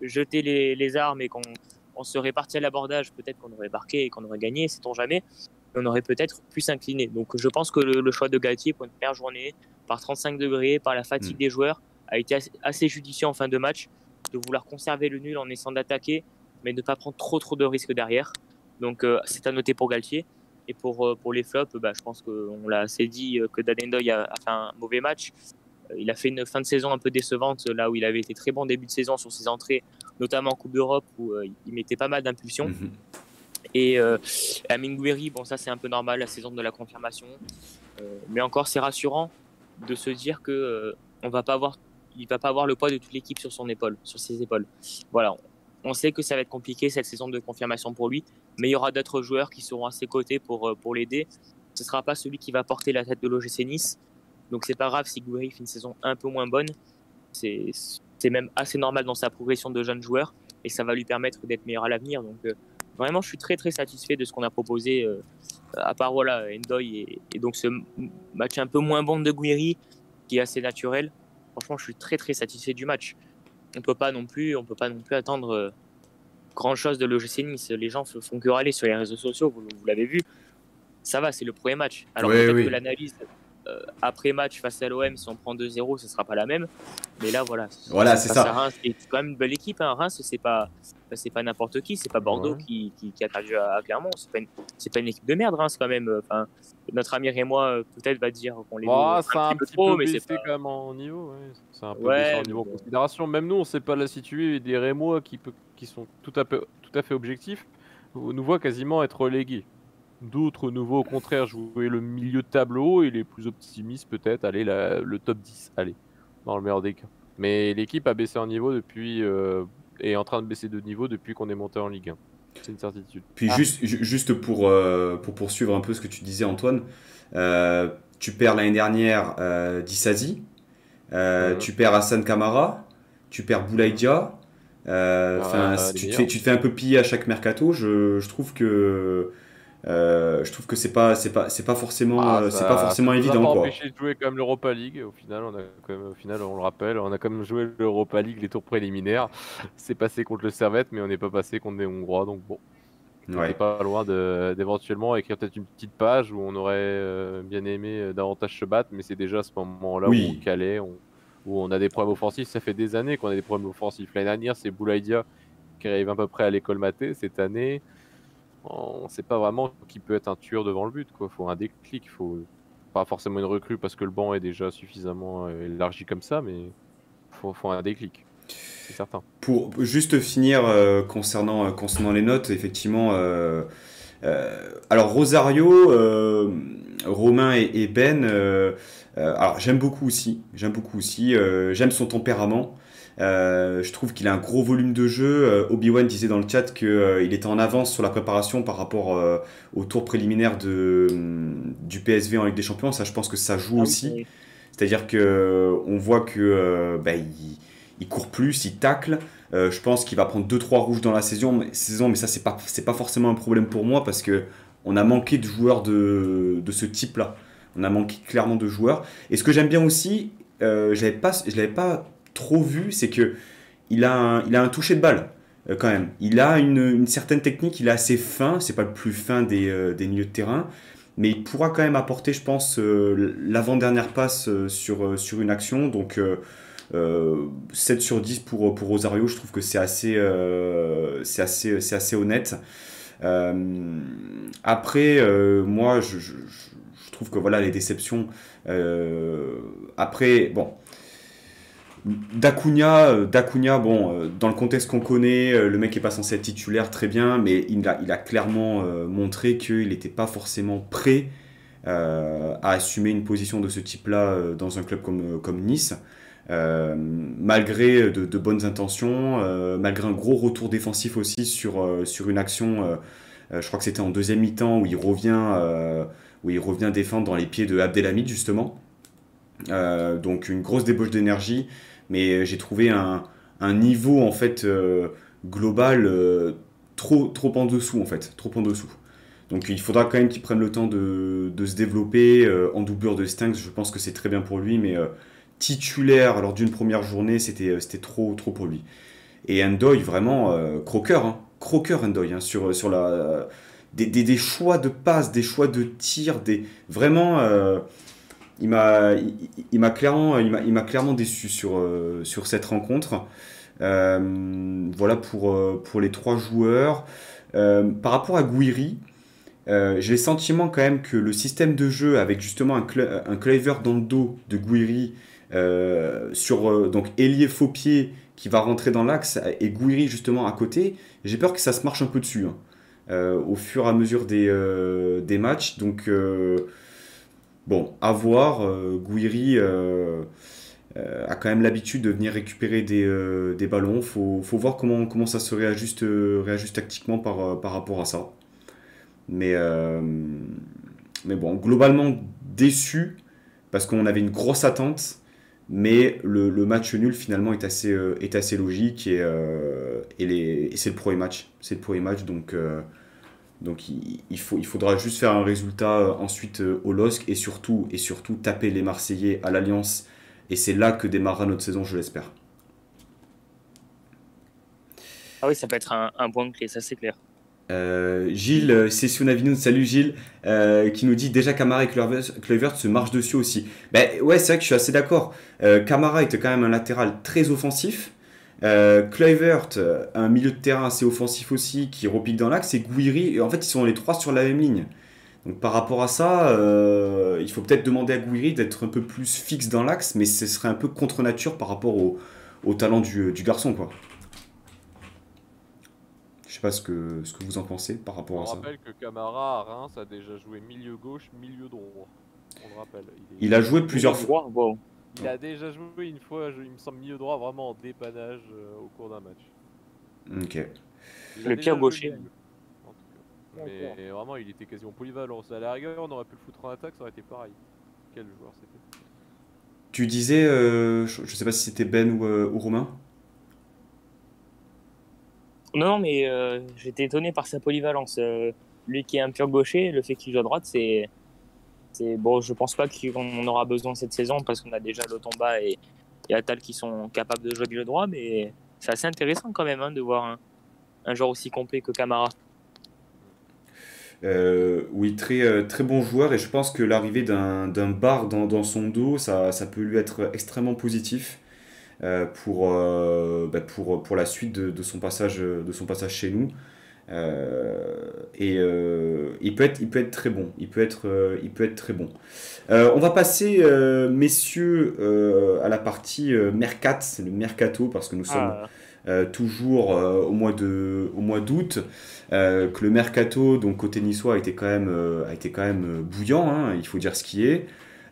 B: jeté les, les armes et qu'on on serait parti à l'abordage, peut-être qu'on aurait marqué et qu'on aurait gagné, sait-on jamais on aurait peut-être pu s'incliner. Donc je pense que le, choix de Galtier pour une première journée, par 35 degrés, par la fatigue mm. des joueurs, a été assez, judicieux en fin de match, de vouloir conserver le nul en essayant d'attaquer, mais ne pas prendre trop trop de risques derrière. Donc euh, c'est à noter pour Galtier. Et pour, euh, pour les flops, bah, je pense qu'on l'a assez dit euh, que Dadendoy a, a, fait un mauvais match. Il a fait une fin de saison un peu décevante, là où il avait été très bon début de saison sur ses entrées, notamment en Coupe d'Europe, où il mettait pas mal d'impulsions. Mm-hmm. Et euh, Amin bon, ça c'est un peu normal, la saison de la confirmation. Euh, mais encore, c'est rassurant de se dire que euh, on va pas avoir, il va pas avoir le poids de toute l'équipe sur son épaule, sur ses épaules. Voilà, on sait que ça va être compliqué cette saison de confirmation pour lui, mais il y aura d'autres joueurs qui seront à ses côtés pour, euh, pour l'aider. Ce sera pas celui qui va porter la tête de l'OGC Nice. Donc c'est pas grave si Gouiri fait une saison un peu moins bonne. C'est même assez normal dans sa progression de jeune joueur et ça va lui permettre d'être meilleur à l'avenir. Donc Vraiment, je suis très très satisfait de ce qu'on a proposé, euh, à part voilà, Endoy et, donc ce match un peu moins bon de Guiri, qui est assez naturel. Franchement, je suis très très satisfait du match. On peut pas non plus, on peut pas non plus attendre euh, grand chose de l'OGC Nice. Les gens se font que râler sur les réseaux sociaux, vous, l'avez vu. Ça va, c'est le premier match. Alors peut-être que l'analyse après match face à l'OM, si on prend 2-0, ce sera pas la même. Mais là, voilà.
A: Voilà, c'est ça.
B: Reims, c'est quand même une belle équipe. Hein. Reims, c'est pas, c'est pas n'importe qui. C'est pas Bordeaux qui, qui, a perdu à, Clermont. C'est pas, une, pas une équipe de merde, Reims, quand même. Enfin, notre ami et moi, peut-être, va dire qu'on les
D: oh, un, un, petit peu trop, mais c'est quand même en niveau. C'est un peu ouais, en niveau considération. Même nous, on sait pas la situer. Des Rémois qui, qui sont tout à, fait, tout à fait objectifs nous voient quasiment être relégués. D'autres nouveaux, au contraire, jouer le milieu de tableau et les plus optimistes, peut-être, aller le top 10, allez, dans le meilleur des cas. Mais l'équipe a baissé en niveau depuis, euh, est en train de baisser de niveau depuis qu'on est monté en Ligue 1. C'est une certitude.
A: Puis ah. juste, juste pour, euh, pour poursuivre un peu ce que tu disais, Antoine, euh, tu perds l'année dernière euh, Dissasi, tu perds Hassan Kamara, tu perds Boulaïdia. Ah, tu, te fais, tu, te fais, un peu piller à chaque mercato. Je, je trouve que euh, je trouve que c'est pas c'est pas c'est pas forcément ah, euh, c'est pas forcément évident
D: pas
A: quoi.
D: empêché de jouer comme l'Europa League au final on a quand même, au final on le rappelle on a quand même joué l'Europa League les tours préliminaires. C'est passé contre le Servette mais on n'est pas passé contre les Hongrois donc bon. On n'est pas loin d'éventuellement écrire peut-être une petite page où on aurait euh, bien aimé davantage se battre mais c'est déjà à ce moment-là où on calait où on a des problèmes offensifs. Ça fait des années qu'on a des problèmes offensifs. L'année dernière c'est Boulaïdia qui arrive à peu près à l'école maté cette année on ne sait pas vraiment qui peut être un tueur devant le but. Il faut un déclic. Faut pas forcément une recrue parce que le banc est déjà suffisamment euh, élargi comme ça, mais il faut, un déclic. C'est certain.
A: Pour juste finir euh, concernant, euh, concernant les notes, effectivement. alors Rosario, Romain et, Ben, alors j'aime beaucoup aussi, j'aime beaucoup aussi, j'aime son tempérament. Euh, je trouve qu'il a un gros volume de jeu. Euh, Obi-Wan disait dans le chat qu'il euh, était en avance sur la préparation par rapport au tour préliminaire de, du PSV en Ligue des Champions. Ça, je pense que ça joue ah aussi. C'est-à-dire qu'on voit que bah, il, court plus, il tacle. je pense qu'il va prendre 2-3 rouges dans la saison, mais, saison, mais ça, c'est pas, pas forcément un problème pour moi parce que on a manqué de joueurs de, de ce type-là. On a manqué clairement de joueurs. Et ce que j'aime bien aussi, euh, je ne l'avais pas trop vu, c'est que il a un, il a un toucher de balle euh, quand même. Il a une, certaine technique, il est assez fin, c'est pas le plus fin des, euh, des, milieux de terrain, mais il pourra quand même apporter, je pense, euh, l'avant-dernière passe sur, sur une action. Donc 7 sur 10 pour, pour Rosario, je trouve que c'est assez, assez, assez honnête. après, moi, je, trouve que voilà, les déceptions. après, bon D'Acuna, euh, bon, euh, dans le contexte qu'on connaît, euh, le mec est pas censé être titulaire très bien, mais il a, clairement montré qu'il n'était pas forcément prêt à assumer une position de ce type-là dans un club comme, comme Nice. malgré de, bonnes intentions, malgré un gros retour défensif aussi sur, sur une action, je crois que c'était en deuxième mi-temps où il revient, où il revient défendre dans les pieds de Abdelhamid justement. donc une grosse débauche d'énergie mais euh, j'ai trouvé un, un, niveau en fait euh, global euh, trop, trop en dessous en fait, trop en dessous. Donc il faudra quand même qu'il prenne le temps de, de se développer en doublure de Stinks. Je pense que c'est très bien pour lui, mais titulaire lors d'une première journée, c'était c'était trop trop pour lui. Et Endoy vraiment croqueur, hein, croqueur Endoy hein, sur sur la des, des, choix de passe, des choix de tir, des vraiment il m'a clairement déçu sur euh, cette rencontre. Euh, voilà pour euh, pour les trois joueurs. par rapport à Guiri, j'ai le sentiment quand même que le système de jeu avec justement un, un claver dans le dos de Guiri sur donc ailier faux pied qui va rentrer dans l'axe et Guiri justement à côté, j'ai peur que ça se marche un peu dessus hein, au fur et à mesure des, des matchs. Donc Bon, à voir. Euh, Gouiri euh, euh, a quand même l'habitude de venir récupérer des, ballons. Il faut, voir comment, ça se réajuste, tactiquement par, rapport à ça. Mais, bon, globalement déçu parce qu'on avait une grosse attente. Mais le, match nul finalement est assez, logique et c'est le premier match. C'est le premier match donc donc il, faut, il faudra juste faire un résultat euh, ensuite euh, au LOSC et surtout, et surtout taper les Marseillais à l'Alliance. Et c'est là que démarrera notre saison, je l'espère.
B: Ah oui, ça peut être un, un point clé, ça c'est clair.
A: Euh, Gilles, euh, Session Avignon, salut Gilles, euh, qui nous dit déjà Camara et Kluivert se marchent dessus aussi. Ben ouais, c'est vrai que je suis assez d'accord. Camara était quand même un latéral très offensif. Kluivert, un milieu de terrain assez offensif aussi, qui repique dans l'axe, et Gouiri, en fait, ils sont les trois sur la même ligne. Donc par rapport à ça, il faut peut-être demander à Gouiri d'être un peu plus fixe dans l'axe, mais ce serait un peu contre nature par rapport au, talent du, du garçon, quoi. Je sais pas ce que, ce que vous en pensez par rapport à ça.
D: On rappelle que Camara à Reims a déjà joué milieu gauche, milieu droit. On le rappelle.
A: Il, a joué plusieurs fois.
D: Il a déjà joué une fois, il me semble, milieu droit vraiment en dépannage euh, au cours d'un match.
A: Ok.
B: Le pire gaucher.
D: Mais vraiment, il était quasiment polyvalent. À la rigueur, on aurait pu le foutre en attaque, ça aurait été pareil. Quel joueur c'était
A: Tu disais, euh, je, sais pas si c'était Ben ou, euh, ou Romain
B: non, mais euh, j'étais étonné par sa polyvalence. Euh, lui qui est un pur gaucher, le fait qu'il joue à droite, c'est. Bon, je pense pas qu'on aura besoin cette saison parce qu'on a déjà Lotomba et, et Atal qui sont capables de jouer du droit, mais c'est assez intéressant quand même hein, de voir un, joueur aussi complet que Camara.
A: Euh, oui, très, très bon joueur et je pense que l'arrivée d'un bar dans, son dos, ça, peut lui être extrêmement positif. Euh, pour, euh, bah, pour, pour la suite de, son passage, de son passage chez nous. Euh, et il, peut être, il peut être très bon. Il peut être, il peut être très bon. on va passer, messieurs, à la partie mercat, c'est le mercato, parce que nous sommes ah. toujours au mois de, au mois d'août. que le mercato, donc côté niçois, a été quand même, a été quand même bouillant. Hein, il faut dire ce qui est.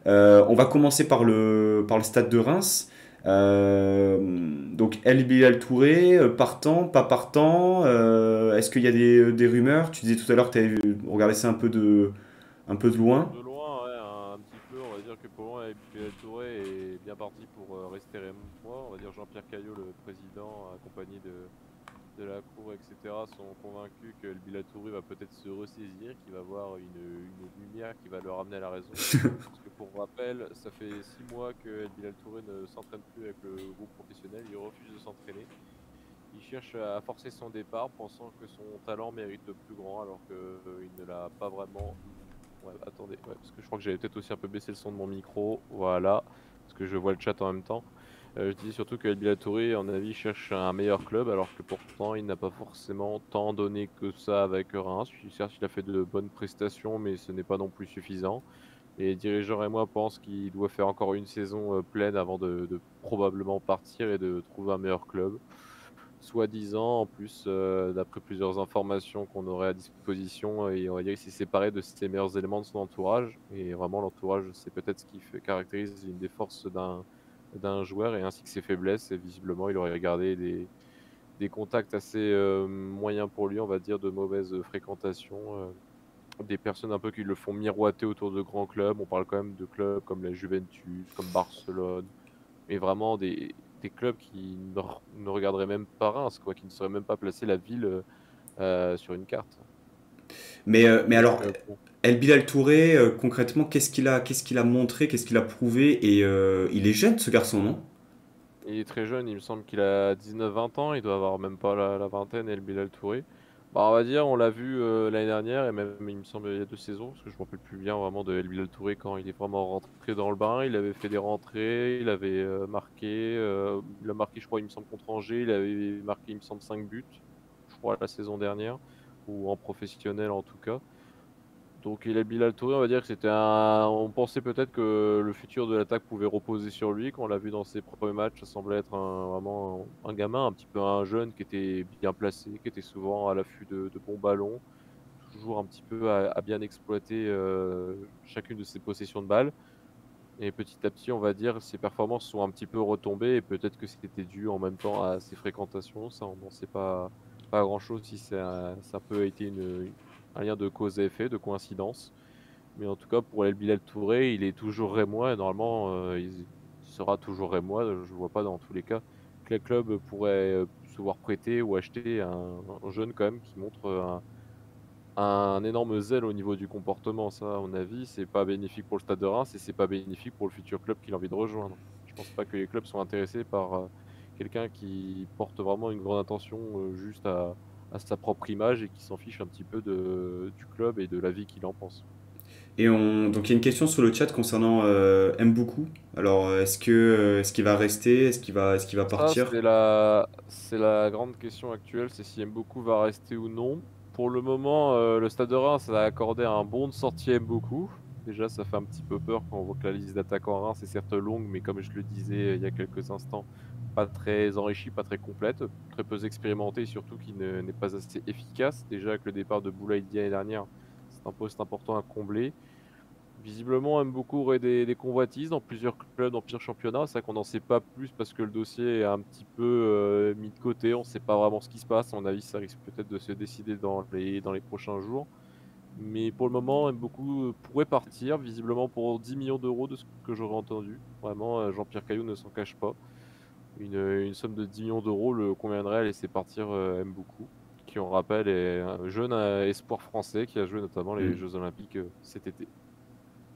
A: on va commencer par le, par le stade de Reims. Euh, donc El Bilal Touré, euh, partant, pas partant, euh, est-ce qu'il y a des, des, rumeurs? Tu disais tout à l'heure que tu avais regardé ça un peu de, un peu de loin.
D: De loin, ouais, un, petit peu. On va dire que pour moi, El Bilal Touré est bien parti pour rester moi. On va dire Jean-Pierre Caillot, le président, accompagné de, de la cour, etc., sont convaincus que le Bilatouri va peut-être se ressaisir, qu'il va avoir une, une, lumière qui va le ramener à la raison. Parce que pour rappel, ça fait six mois que El Bilatouri ne s'entraîne plus avec le groupe professionnel, il refuse de s'entraîner. Il cherche à forcer son départ, pensant que son talent mérite de plus grand, alors qu'il euh, ne l'a pas vraiment. Ouais, attendez, parce que je crois que j'avais peut-être aussi un peu baissé le son de mon micro. Voilà, parce que je vois le chat en même temps. Euh, je dis surtout que El en avis, cherche un meilleur club, alors que pourtant, il n'a pas forcément tant donné que ça avec Reims. Certes, il a fait de bonnes prestations, mais ce n'est pas non plus suffisant. Les dirigeants et moi pensent qu'il doit faire encore une saison euh, pleine avant de, probablement partir et de trouver un meilleur club. Soit disant, en plus, euh, d'après plusieurs informations qu'on aurait à disposition, et on va dire qu'il s'est séparé de ses meilleurs éléments de son entourage. Et vraiment, l'entourage, c'est peut-être ce qui fait, caractérise une des forces d'un d'un joueur et ainsi que ses faiblesses. Et visiblement, il aurait regardé des, des contacts assez euh, moyens pour lui, on va dire, de mauvaise fréquentation. Euh, des personnes un peu qui le font miroiter autour de grands clubs. On parle quand même de clubs comme la Juventus, comme Barcelone, mais vraiment des, des clubs qui ne, regarderaient même pas Reims, quoi, qui ne sauraient même pas placer la ville euh, sur une carte.
A: Mais, mais alors, El Bilal Touré, euh, concrètement, qu'est-ce qu'il a, a montré, qu'est-ce qu'il a prouvé Et euh, il est jeune, ce garçon, non?
D: Il est très jeune, il me semble qu'il a 19-20 ans, il doit avoir même pas la, vingtaine, El Bilal Touré. Bah, on va dire, on l'a vu euh, l'année dernière, et même, il me semble, il y a deux saisons, parce que je me rappelle plus bien vraiment de El Bilal Touré quand il est vraiment rentré dans le bain. Il avait fait des rentrées, il avait marqué, il a marqué, je crois, il me semble, contre Angers, il avait marqué, il me semble, 5 buts, je crois, la saison dernière, ou en professionnel en tout cas. Donc il a Bilal Touré, on va dire que c'était un. On pensait peut-être que le futur de l'attaque pouvait reposer sur lui. Quand on l'a vu dans ses premiers matchs, ça semblait être vraiment un, gamin, un petit peu un jeune qui était bien placé, qui était souvent à l'affût de, bons ballons, toujours un petit peu à, bien exploiter euh, chacune de ses possessions de balles. Et petit à petit, on va dire, ses performances sont un petit peu retombées et peut-être que c'était dû en même temps à ses fréquentations. Ça, on n'en sait pas, grand-chose si ça, ça peut été une un lien de cause et effet, de coïncidence. Mais en tout cas, pour El Bilal Touré, il est toujours rémois et normalement, euh, il sera toujours rémois. Je ne vois pas dans tous les cas que les clubs pourraient euh, se voir prêter ou acheter un, jeune quand même qui montre un, énorme zèle au niveau du comportement. Ça, à mon avis, c'est pas bénéfique pour le Stade de Reims et c'est pas bénéfique pour le futur club qu'il a envie de rejoindre. Je pense pas que les clubs soient intéressés par euh, quelqu'un qui porte vraiment une grande attention juste à, à sa propre image et qui s'en fiche un petit peu de, du club et de la vie qu'il en pense.
A: Et on... donc il y a une question sur le chat concernant euh, Mboukou. Alors est-ce que euh, est-ce qu'il va rester? Est-ce qu'il va est-ce qu'il va partir?
D: C'est la c'est la grande question actuelle, c'est si Mboukou va rester ou non. Pour le moment, euh, le Stade de Reims a accordé un bon de sortie à Mboukou. Déjà, ça fait un petit peu peur quand on voit que la liste d'attaquants Reims est certes longue, mais comme je le disais il y a quelques instants, pas très enrichie, pas très complète, très peu expérimentée surtout qui n'est pas assez efficace. Déjà avec le départ de Boulaïdia l'année dernière, c'est un poste important à combler. Visiblement, beaucoup aurait des, des, convoitises dans plusieurs clubs, dans plusieurs championnats. C'est vrai qu'on n'en sait pas plus parce que le dossier est un petit peu euh, mis de côté. On ne sait pas vraiment ce qui se passe. À mon avis, ça risque peut-être de se décider dans les, dans les prochains jours. Mais pour le moment, beaucoup pourrait partir, visiblement pour 10 millions d'euros de ce que j'aurais entendu. Vraiment, euh, Jean-Pierre Caillou ne s'en cache pas. Une, une, somme de 10 millions d'euros le conviendrait à laisser partir euh, Mboukou, qui on rappelle est un jeune espoir français qui a joué notamment les mmh. Jeux Olympiques cet été.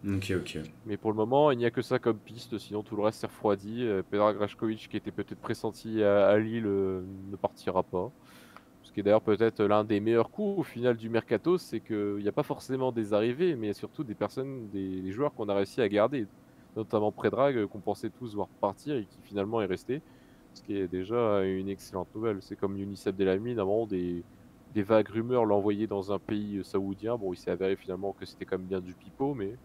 A: Ok, ok.
D: Mais pour le moment, il n'y a que ça comme piste, sinon tout le reste s'est refroidi. Euh, Pedro Grashkovic, qui était peut-être pressenti à, Lille, euh, ne partira pas. Ce qui est d'ailleurs peut-être l'un des meilleurs coups au final du mercato, c'est qu'il n'y a pas forcément des arrivées, mais surtout des personnes, des, joueurs qu'on a réussi à garder. Notamment Predrag, euh, qu'on pensait tous voir partir et qui finalement est resté. Ce qui est déjà une excellente nouvelle. C'est comme Younis Abdelhamid, avant des, des vagues rumeurs l'envoyer dans un pays saoudien. Bon, il s'est avéré finalement que c'était quand même bien du pipeau, mais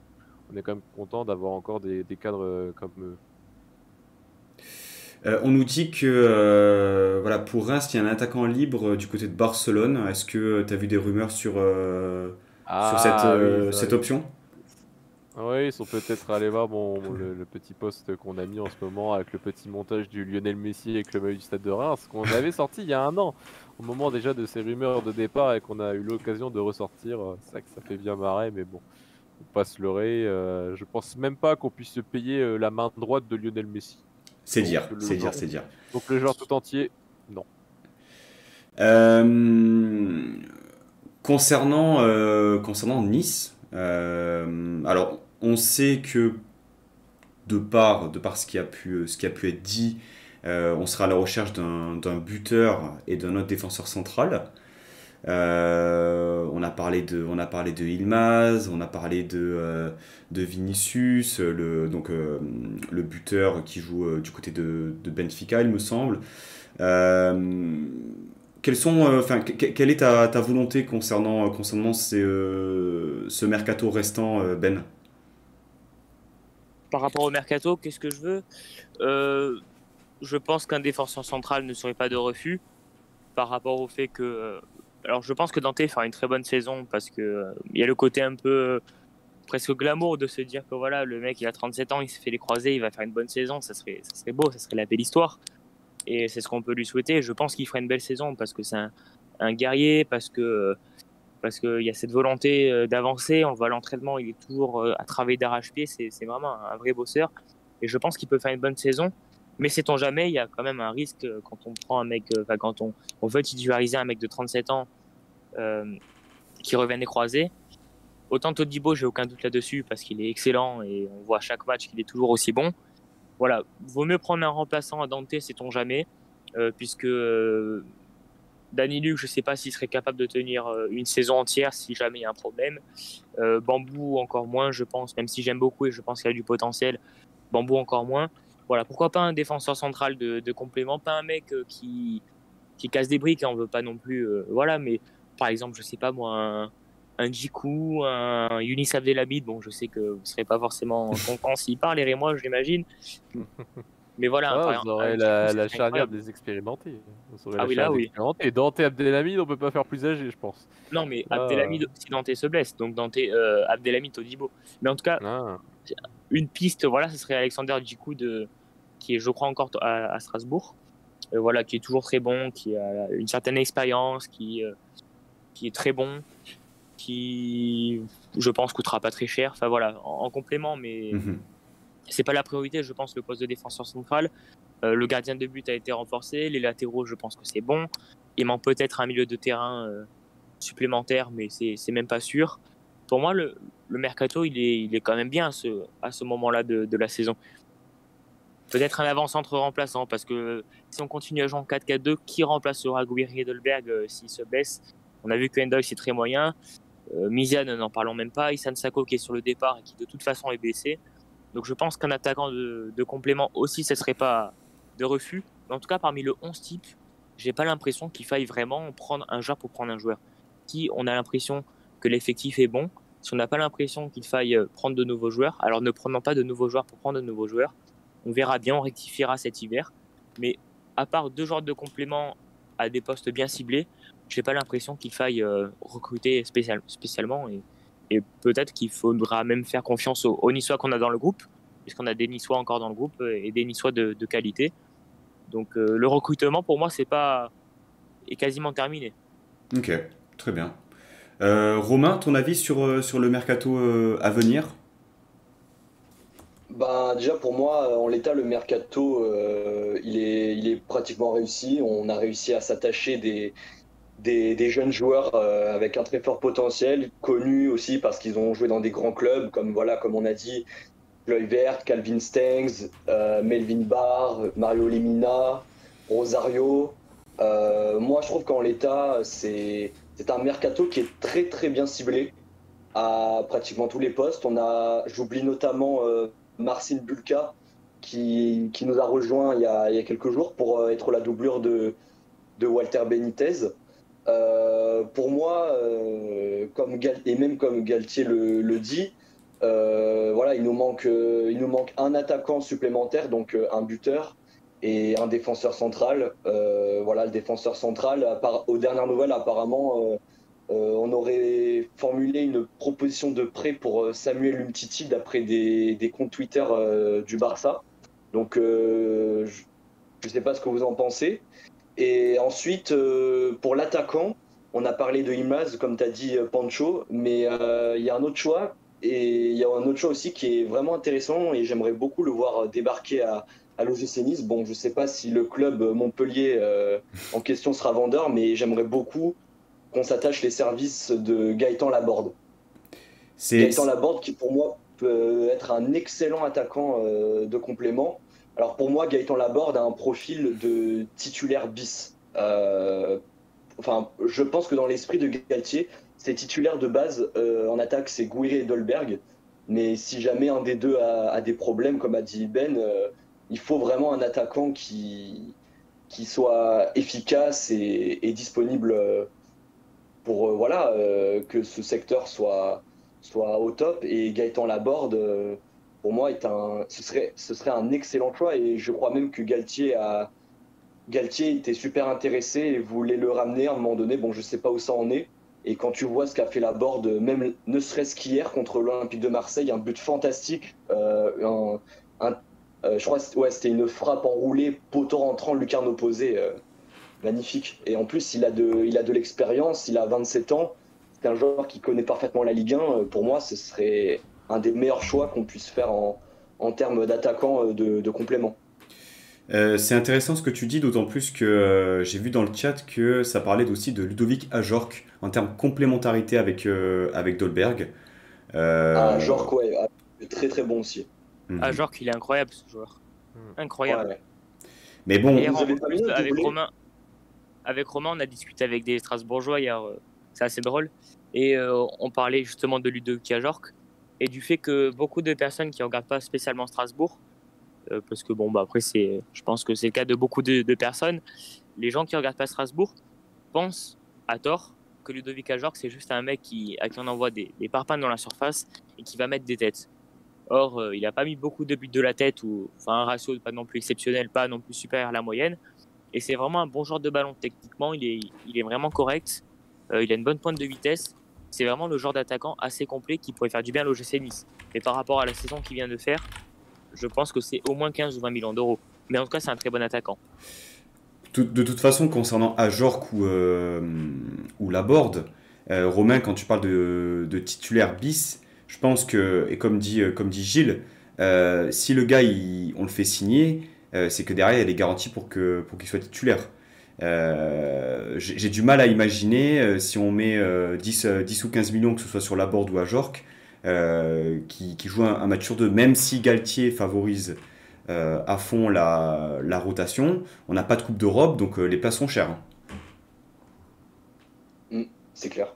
D: on est quand même content d'avoir encore des, cadres euh, comme eux.
A: Euh, on nous dit que euh, voilà, pour Reims, il y a un attaquant libre du côté de Barcelone. Est-ce que tu as vu des rumeurs sur, ah, cette, cette option?
D: Oui, ils sont peut-être allés voir bon, le, petit poste qu'on a mis en ce moment avec le petit montage du Lionel Messi avec le maillot du stade de Reims, qu'on avait sorti il y a un an, au moment déjà de ces rumeurs de départ et qu'on a eu l'occasion de ressortir. Ça que ça fait bien marrer, mais bon, pas se leurrer. Euh, je pense même pas qu'on puisse se payer euh, la main droite de Lionel Messi.
A: C'est dire, c'est dire, c'est dire.
D: Donc le joueur tout entier, non.
A: Euh, concernant, concernant Nice, alors on sait que de par, ce, qui a pu, pu être dit, on sera à la recherche d'un buteur et d'un autre défenseur central. Euh, on, a parlé de, Ilmaz, on a parlé de, euh, Vinicius, le, donc, euh, le buteur qui joue du côté de, Benfica, il me semble. quelle est ta, volonté concernant, ce mercato restant, Ben?
B: Par rapport au mercato, qu'est-ce que je veux? Je pense qu'un défenseur central ne serait pas de refus par rapport au fait que alors je pense que Dante fera une très bonne saison parce que euh, y a le côté un peu euh, presque glamour de se dire que voilà le mec il a 37 ans, il s'est fait les croisés, il va faire une bonne saison, ça serait ça serait beau, ça serait la belle histoire et c'est ce qu'on peut lui souhaiter. Je pense qu'il fera une belle saison parce que c'est un, guerrier, parce que parce qu'il y a cette volonté euh, d'avancer. On voit l'entraînement, il est toujours à travailler d'arrache-pied, c'est vraiment un vrai bosseur et je pense qu'il peut faire une bonne saison. Mais sait-on jamais, il y a quand même un risque euh, quand on prend un mec, euh, quand on, veut titulariser un mec de 37 ans euh, qui revient des croisés. Autant Todibo, j'ai aucun doute là-dessus parce qu'il est excellent et on voit à chaque match qu'il est toujours aussi bon. Voilà, vaut mieux prendre un remplaçant à Dante, sait-on jamais, euh, puisque euh, Danny Luc, je ne sais pas s'il serait capable de tenir une saison entière si jamais il y a un problème. Bambou, encore moins, je pense, même si j'aime beaucoup et je pense qu'il a du potentiel. Bambou, encore moins voilà, pourquoi pas un défenseur central de, complément, pas un mec euh, qui, qui casse des briques, hein, on veut pas non plus, euh, voilà, mais par exemple, je sais pas moi, un, un Jiku, un Yunis Abdelhamid, bon, je sais que vous serez pas forcément content s'il parle, et moi, j'imagine. Mais voilà,
D: ah, on aurait la, charnière des expérimentés.
B: ah oui, là, oui.
D: Et Dante Abdelhamid, on peut pas faire plus âgé, je pense.
B: Non, mais ah. Abdelhamid, si Dante se blesse, donc Dante, euh, Abdelhamid, Odibo. Mais en tout cas, ah une piste, voilà, ce serait Alexander Djikou de, qui est, je crois, encore à, Strasbourg. Euh, voilà, qui est toujours très bon, qui a une certaine expérience, qui, euh, qui est très bon, qui, je pense, coûtera pas très cher. Enfin voilà, en, complément, mais mhm. C'est pas la priorité. Je pense le poste de défenseur central. Euh, le gardien de but a été renforcé. Les latéraux, je pense que c'est bon. Il manque peut-être un milieu de terrain supplémentaire, mais c'est même pas sûr. Pour moi, le, le mercato, il est, il est quand même bien à ce, ce moment-là de, de, la saison. peut-être un avant-centre remplaçant, parce que si on continue à jouer en 4-4-2, qui remplacera Guiri Edelberg euh, s'il se blesse? On a vu que Endoy c'est très moyen. Euh, Miziane, n'en parlons même pas. Isan Sako qui est sur le départ et qui de toute façon est blessé. Donc je pense qu'un attaquant de, complément aussi, ce serait pas de refus. En tout cas, parmi le 11 type, j'ai pas l'impression qu'il faille vraiment prendre un joueur pour prendre un joueur. Si on a l'impression que l'effectif est bon, si on n'a pas l'impression qu'il faille prendre de nouveaux joueurs, alors ne prenons pas de nouveaux joueurs pour prendre de nouveaux joueurs. On verra bien, on rectifiera cet hiver. Mais à part deux joueurs de complément à des postes bien ciblés, j'ai pas l'impression qu'il faille euh, recruter spécialement. Peut-être qu'il faudra même faire confiance aux, Niçois qu'on a dans le groupe, puisqu'on a des Niçois encore dans le groupe euh, et des Niçois de, qualité. Donc euh, le recrutement, pour moi, c'est pas est quasiment terminé.
A: Ok, très bien. Romain, ton avis sur, sur le mercato à venir?
C: Bah, déjà pour moi, en l'état, le mercato, il, est, il est pratiquement réussi. On a réussi à s'attacher des, des, jeunes joueurs euh, avec un très fort potentiel, connus aussi parce qu'ils ont joué dans des grands clubs, comme, voilà, comme on a dit, Vert, Calvin Stengs, euh, Melvin Barr, Mario Lemina, Rosario. Euh, moi, je trouve qu'en l'état, c'est un mercato qui est très très bien ciblé à pratiquement tous les postes. J'oublie notamment Marcin Bulka qui, nous a rejoint il y a, quelques jours pour être la doublure de Walter Benitez. Euh, pour moi, euh, comme et même comme Galtier le, dit, euh, voilà, il nous, manque, il nous manque un attaquant supplémentaire, donc un buteur et un défenseur central. voilà, le défenseur central, aux dernières nouvelles, apparemment, on aurait formulé une proposition de prêt pour Samuel Umtiti d'après des, comptes Twitter du Barça. Donc, je ne sais pas ce que vous en pensez. Et ensuite, euh, pour l'attaquant, on a parlé de Imaz, comme tu as dit euh, Pancho, mais euh, il y a un autre choix. Et il y a un autre choix aussi qui est vraiment intéressant et j'aimerais beaucoup le voir débarquer à, à l'OGC Nice. Bon, je ne sais pas si le club Montpellier en question sera vendeur, mais j'aimerais beaucoup qu'on s'attache les services de Gaëtan Laborde. Gaëtan Laborde qui pour moi peut être un excellent attaquant de complément alors pour moi, Gaëtan Laborde a un profil de titulaire bis. Euh, enfin, je pense que dans l'esprit de Galtier, ses titulaires de base euh, en attaque, c'est Gouiri et Dolberg. Mais si jamais un des deux a, des problèmes, comme a dit Ben, euh, il faut vraiment un attaquant qui, qui soit efficace et, disponible pour voilà, que ce secteur soit, soit au top. Et Gaëtan Laborde pour moi, ce, serait, un excellent choix. Et je crois même que Galtier, était super intéressé et voulait le ramener à un moment donné. Bon, je sais pas où ça en est. Et quand tu vois ce qu'a fait la Borde, même ne serait-ce qu'hier contre l'Olympique de Marseille, un but fantastique. Euh, euh, je crois ouais, c'était une frappe enroulée, poteau rentrant, lucarne opposée. Euh, magnifique. Et en plus, il a de, il a de l'expérience, il a 27 ans. C'est un joueur qui connaît parfaitement la Ligue 1. Pour moi, ce serait un des meilleurs choix qu'on puisse faire en, en termes d'attaquant euh, de, de, complément.
A: Euh, c'est intéressant ce que tu dis, d'autant plus que euh, j'ai vu dans le chat que ça parlait aussi de Ludovic Ajorc en termes de complémentarité avec, avec Dolberg.
C: Ah, Ajorc, ouais, ah, très très bon aussi.
B: Ajorc, il est incroyable ce joueur. Mhm. Incroyable.
A: Mais bon,
B: avec, Romain, avec Romain, on a discuté avec des Strasbourgeois hier, c'est assez drôle. Et on parlait justement de Ludovic Ajorc et du fait que beaucoup de personnes qui regardent pas spécialement Strasbourg, euh, parce que bon, bah après, c'est, je pense que c'est le cas de beaucoup de, personnes, les gens qui regardent pas Strasbourg pensent à tort que Ludovic Ajorc, c'est juste un mec qui, à qui on envoie des, des parpaings dans la surface et qui va mettre des têtes. Or, euh, il n'a pas mis beaucoup de buts de la tête, ou enfin un ratio pas non plus exceptionnel, pas non plus supérieur à la moyenne. Et c'est vraiment un bon genre de ballon. Techniquement, il est, il est vraiment correct. Euh, il a une bonne pointe de vitesse c'est vraiment le genre d'attaquant assez complet qui pourrait faire du bien à l'OGC Nice. Et par rapport à la saison qu'il vient de faire, je pense que c'est au moins 15 ou 20 millions d'euros. Mais en tout cas, c'est un très bon attaquant.
A: De toute façon, concernant Ajorc ou, euh, ou Laborde, euh, Romain, quand tu parles de, de, titulaire bis, je pense que, et comme dit, euh, comme dit Gilles, si le gars, on le fait signer, c'est que derrière, il y a des garanties pour qu'il soit titulaire. Euh, j'ai du mal à imaginer euh, si on met 10, euh, 10, ou 15 millions, que ce soit sur la board ou à Jork, qui, qui, joue un, match sur deux, même si Galtier favorise à fond la, la rotation. On n'a pas de Coupe d'Europe, donc les places sont chères. Hein.
C: Mm, c'est clair.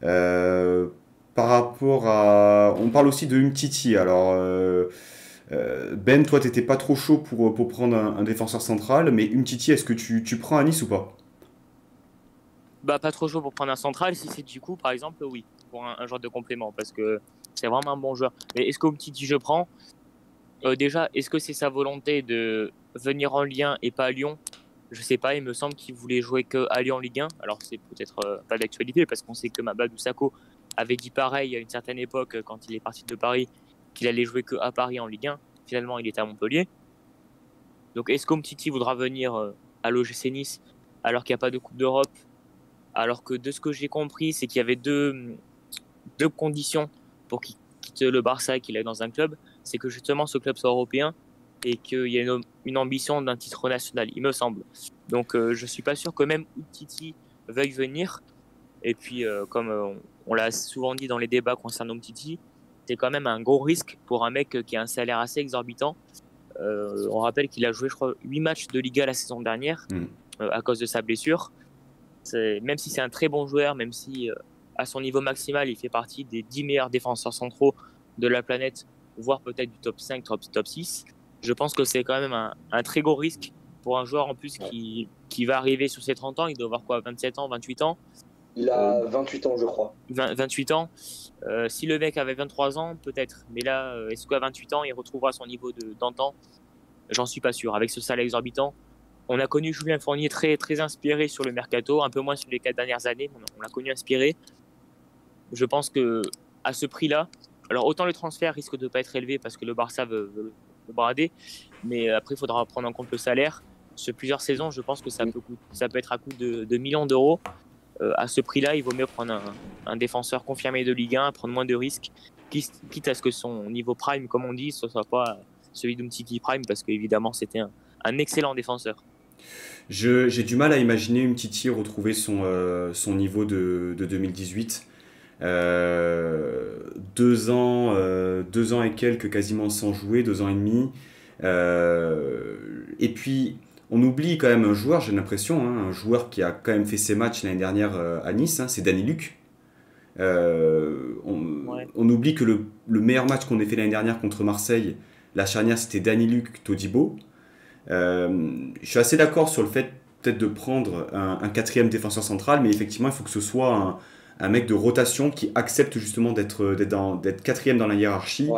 A: par rapport à. On parle aussi de Umtiti. Alors. Ben, toi, t'étais pas trop chaud pour, pour prendre un, défenseur central, mais Umtiti, est-ce que tu, tu prends à Nice ou pas?
B: Bah, pas trop chaud pour prendre un central. Si c'est du coup, par exemple, oui, pour un, genre de complément, parce que c'est vraiment un bon joueur. Mais est-ce qu'au petit je prends? Euh, Déjà, est-ce que c'est sa volonté de venir en lien et pas à Lyon? Je sais pas, il me semble qu'il voulait jouer que à Lyon Ligue 1. Alors, c'est peut-être euh, pas d'actualité, parce qu'on sait que Mabadou avait dit pareil à une certaine époque, quand il est parti de Paris, qu'il allait jouer que à Paris en Ligue 1. Finalement, il est à Montpellier. Donc, est-ce qu'Omtiti voudra venir euh, à l'OGC Nice alors qu'il n'y a pas de Coupe d'Europe? Alors que de ce que j'ai compris, c'est qu'il y avait deux, deux conditions pour qu'il quitte le Barça et qu'il aille dans un club. C'est que justement ce club soit européen et qu'il y ait une, ambition d'un titre national, il me semble. Donc je euh, je suis pas sûr que même Titi veuille venir. Et puis, euh, comme on, l'a souvent dit dans les débats concernant Titi, c'est quand même un gros risque pour un mec qui a un salaire assez exorbitant. on rappelle qu'il a joué, je crois, 8 matchs de Liga la saison dernière mm. à cause de sa blessure même si c'est un très bon joueur, même si euh, à son niveau maximal, il fait partie des 10 meilleurs défenseurs centraux de la planète, voire peut-être du top 5, top, top 6, je pense que c'est quand même un, très gros risque pour un joueur en plus qui, qui va arriver sur ses 30 ans. Il doit avoir quoi, 27 ans, 28 ans
C: Il a 28 ans, je crois.
B: 28 ans. Euh, si le mec avait 23 ans, peut-être. Mais là, euh, est-ce qu'à 28 ans, il retrouvera son niveau d'antan? J'en suis pas sûr. Avec ce salaire exorbitant, on a connu Julien Fournier très, très inspiré sur le mercato, un peu moins sur les quatre dernières années. On l'a connu inspiré. Je pense que à ce prix-là, alors autant le transfert risque de ne pas être élevé parce que le Barça veut, le brader, mais après il faudra prendre en compte le salaire. Sur plusieurs saisons, je pense que ça peut, ça peut être à coût de, millions d'euros. Euh, à ce prix-là, il vaut mieux prendre un, défenseur confirmé de Ligue 1, prendre moins de risques, quitte à ce que son niveau prime, comme on dit, ce soit pas celui d'Umtiti Prime, parce qu'évidemment c'était un excellent défenseur.
A: J'ai du mal à imaginer une Titi retrouver son, euh, son niveau de, de 2018. Euh, deux, ans, deux ans et quelques quasiment sans jouer, deux ans et demi. et puis, on oublie quand même un joueur, j'ai l'impression, hein, un joueur qui a quand même fait ses matchs l'année dernière à Nice, hein, c'est Danny Luc. On, oublie que le, le meilleur match qu'on ait fait l'année dernière contre Marseille, la charnière c'était Danny Luc, Todibo. Euh, je suis assez d'accord sur le fait peut-être de prendre un, quatrième défenseur central, mais effectivement, il faut que ce soit un, mec de rotation qui accepte justement d'être d'être quatrième dans la hiérarchie.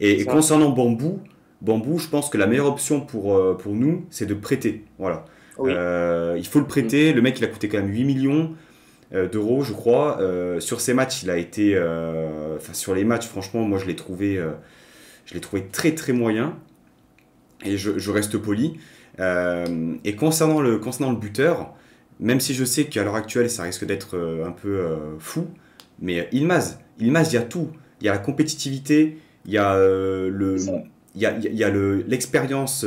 A: Et, concernant Bambou, Bambou, je pense que la meilleure option pour, euh, pour nous, c'est de prêter. Voilà. Euh, il faut le prêter. Le mec, il a coûté quand même 8 millions d'euros, je crois. sur ces matchs, il a été. Enfin, sur les matchs, franchement, moi, je l'ai trouvé, je l'ai trouvé très très moyen et je, reste poli. Euh, et concernant le, concernant le buteur, même si je sais qu'à l'heure actuelle, ça risque d'être euh, un peu euh, fou, mais Ilmaz, Ilmaz, il y a tout. Il y a la compétitivité, il y a le, il y a, y a l'expérience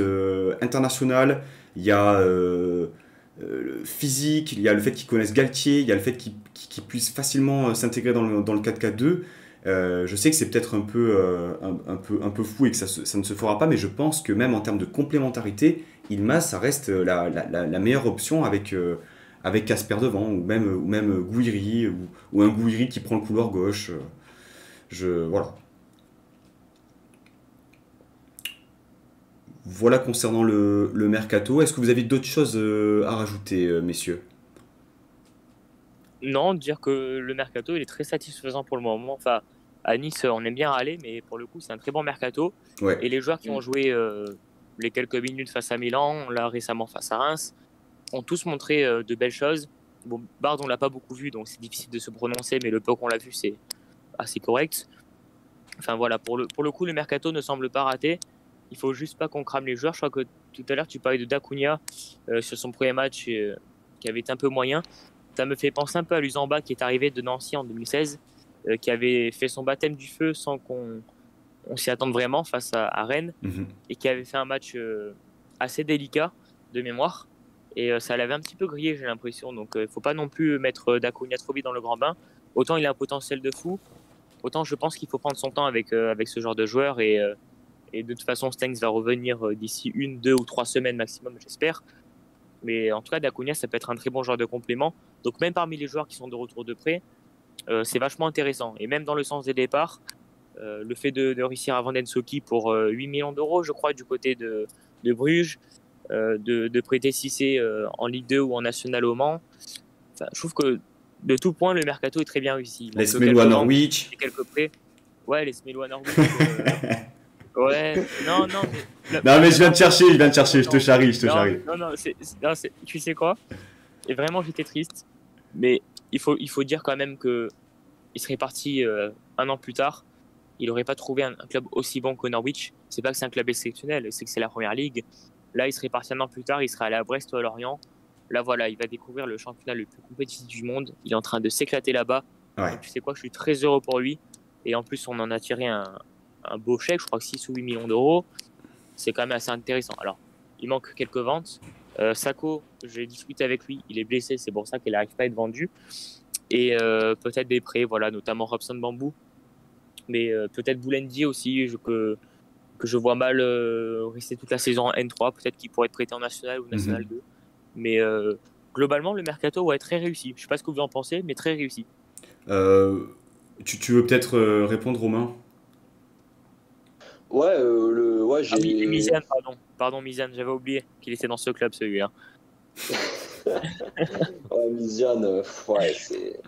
A: internationale, il y a le physique, il y a le fait qu'il connaisse Galtier, il y a le fait qu'il puisse facilement s'intégrer dans le, dans le 4-4-2. Euh, je sais que c'est peut-être un, peu, euh, un, peu, un peu fou et que ça, ça, ne se fera pas, mais je pense que même en termes de complémentarité, Ilma, ça reste la, la, meilleure option avec euh, avec Casper devant, ou même, ou même Gouiri, ou, ou, un Gouiri qui prend le couloir gauche. Je, voilà. Voilà concernant le, le mercato. Est-ce que vous avez d'autres choses à rajouter, messieurs?
B: Non, dire que le mercato il est très satisfaisant pour le moment. Enfin, à Nice, on aime bien aller, mais pour le coup, c'est un très bon mercato. Et les joueurs qui ont mm. joué euh, les quelques minutes face à Milan, là récemment face à Reims, ont tous montré euh, de belles choses. Bon, Bard, on l'a pas beaucoup vu, donc c'est difficile de se prononcer, mais le peu qu'on l'a vu, c'est assez correct. Enfin voilà, pour le, pour le coup, le mercato ne semble pas raté. Il faut juste pas qu'on crame les joueurs. Je crois que tout à l'heure, tu parlais de Dacunia euh, sur son premier match qui avait été un peu moyen. Ça me fait penser un peu à Luzamba qui est arrivé de Nancy en 2016, euh, qui avait fait son baptême du feu sans qu'on on, s'y attende vraiment face à, Rennes, mhm. et qui avait fait un match euh, assez délicat de mémoire. Et euh, ça l'avait un petit peu grillé, j'ai l'impression. Donc il ne faut pas non plus mettre Dacunia trop vite dans le grand bain. Autant il a un potentiel de fou, autant je pense qu'il faut prendre son temps avec, avec ce genre de joueur et, Et de toute façon, Stengs va revenir euh, d'ici une, deux ou trois semaines maximum, j'espère. Mais en tout cas, Dacunia, ça peut être un très bon joueur de complément. Donc même parmi les joueurs qui sont de retour de prêt, euh, c'est vachement intéressant. Et même dans le sens des départs, euh, le fait de, de réussir à vendre Ensoki pour 8 millions d'euros, je crois, du côté de, de Bruges, de, de, prêter Cissé en Ligue 2 ou en National au Mans, je trouve que de tout point, le mercato est très bien réussi.
A: Les Smelo à Norwich.
B: Quelques prêts. Ouais, les Smelo à Norwich. Ouais, non, non.
A: Mais, non, mais je viens de chercher, je viens de chercher, je te charrie, je te charrie.
B: Non, non, tu sais quoi? Et vraiment, j'étais triste. Mais il faut, il faut dire quand même que il serait parti euh, un an plus tard. Il n'aurait pas trouvé un, club aussi bon que Norwich. C'est pas que c'est un club exceptionnel, c'est que c'est la première ligue. Là, il serait parti un an plus tard, il serait allé à Brest ou à Lorient. Là, voilà, il va découvrir le championnat le plus compétitif du monde. Il est en train de s'éclater là-bas.
A: Ouais.
B: Tu sais quoi, je suis très heureux pour lui. Et en plus, on en a tiré un, un beau chèque, je crois que 6 ou 8 millions d'euros. C'est quand même assez intéressant. Alors, il manque quelques ventes. Euh, Sako, j'ai discuté avec lui, il est blessé, c'est pour ça qu'il n'arrive pas à être vendu. Et euh, peut-être des prêts, voilà, notamment Robson Bambou. Mais euh, peut-être Boulendi aussi, que, que je vois mal rester toute la saison en N3. Peut-être qu'il pourrait être prêté en National ou National 2. Mhm. Mais globalement, le mercato va être très réussi. Je ne sais pas ce que vous en pensez, mais très réussi.
A: Tu, tu, veux peut-être répondre, Romain?
C: Ouais, euh, le, ouais, j'ai. Ah
B: oui, Mizan, pardon. Pardon, Mizan, j'avais oublié qu'il était dans ce club, celui-là.
C: ouais, Mizan, euh, ouais, c'est.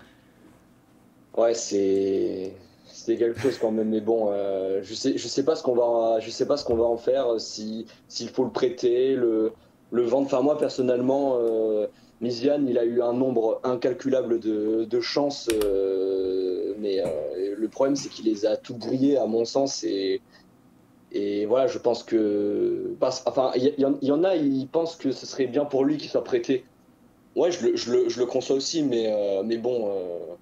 C: Ouais, c'est. C'était quelque chose quand même, mais bon, euh, je sais, je sais pas ce qu'on va, je sais pas ce qu'on va en faire, si s'il faut le prêter, le, le vendre. Enfin, moi personnellement, euh, Mizian, il a eu un nombre incalculable de, de chances, euh, mais le problème c'est qu'il les a tout brillés à mon sens et et voilà, je pense que. Enfin, il y, en a, ils pensent que ce serait bien pour lui qu'il soit prêté. Ouais, je le, je le, je le conçois aussi, mais, euh, mais bon, euh,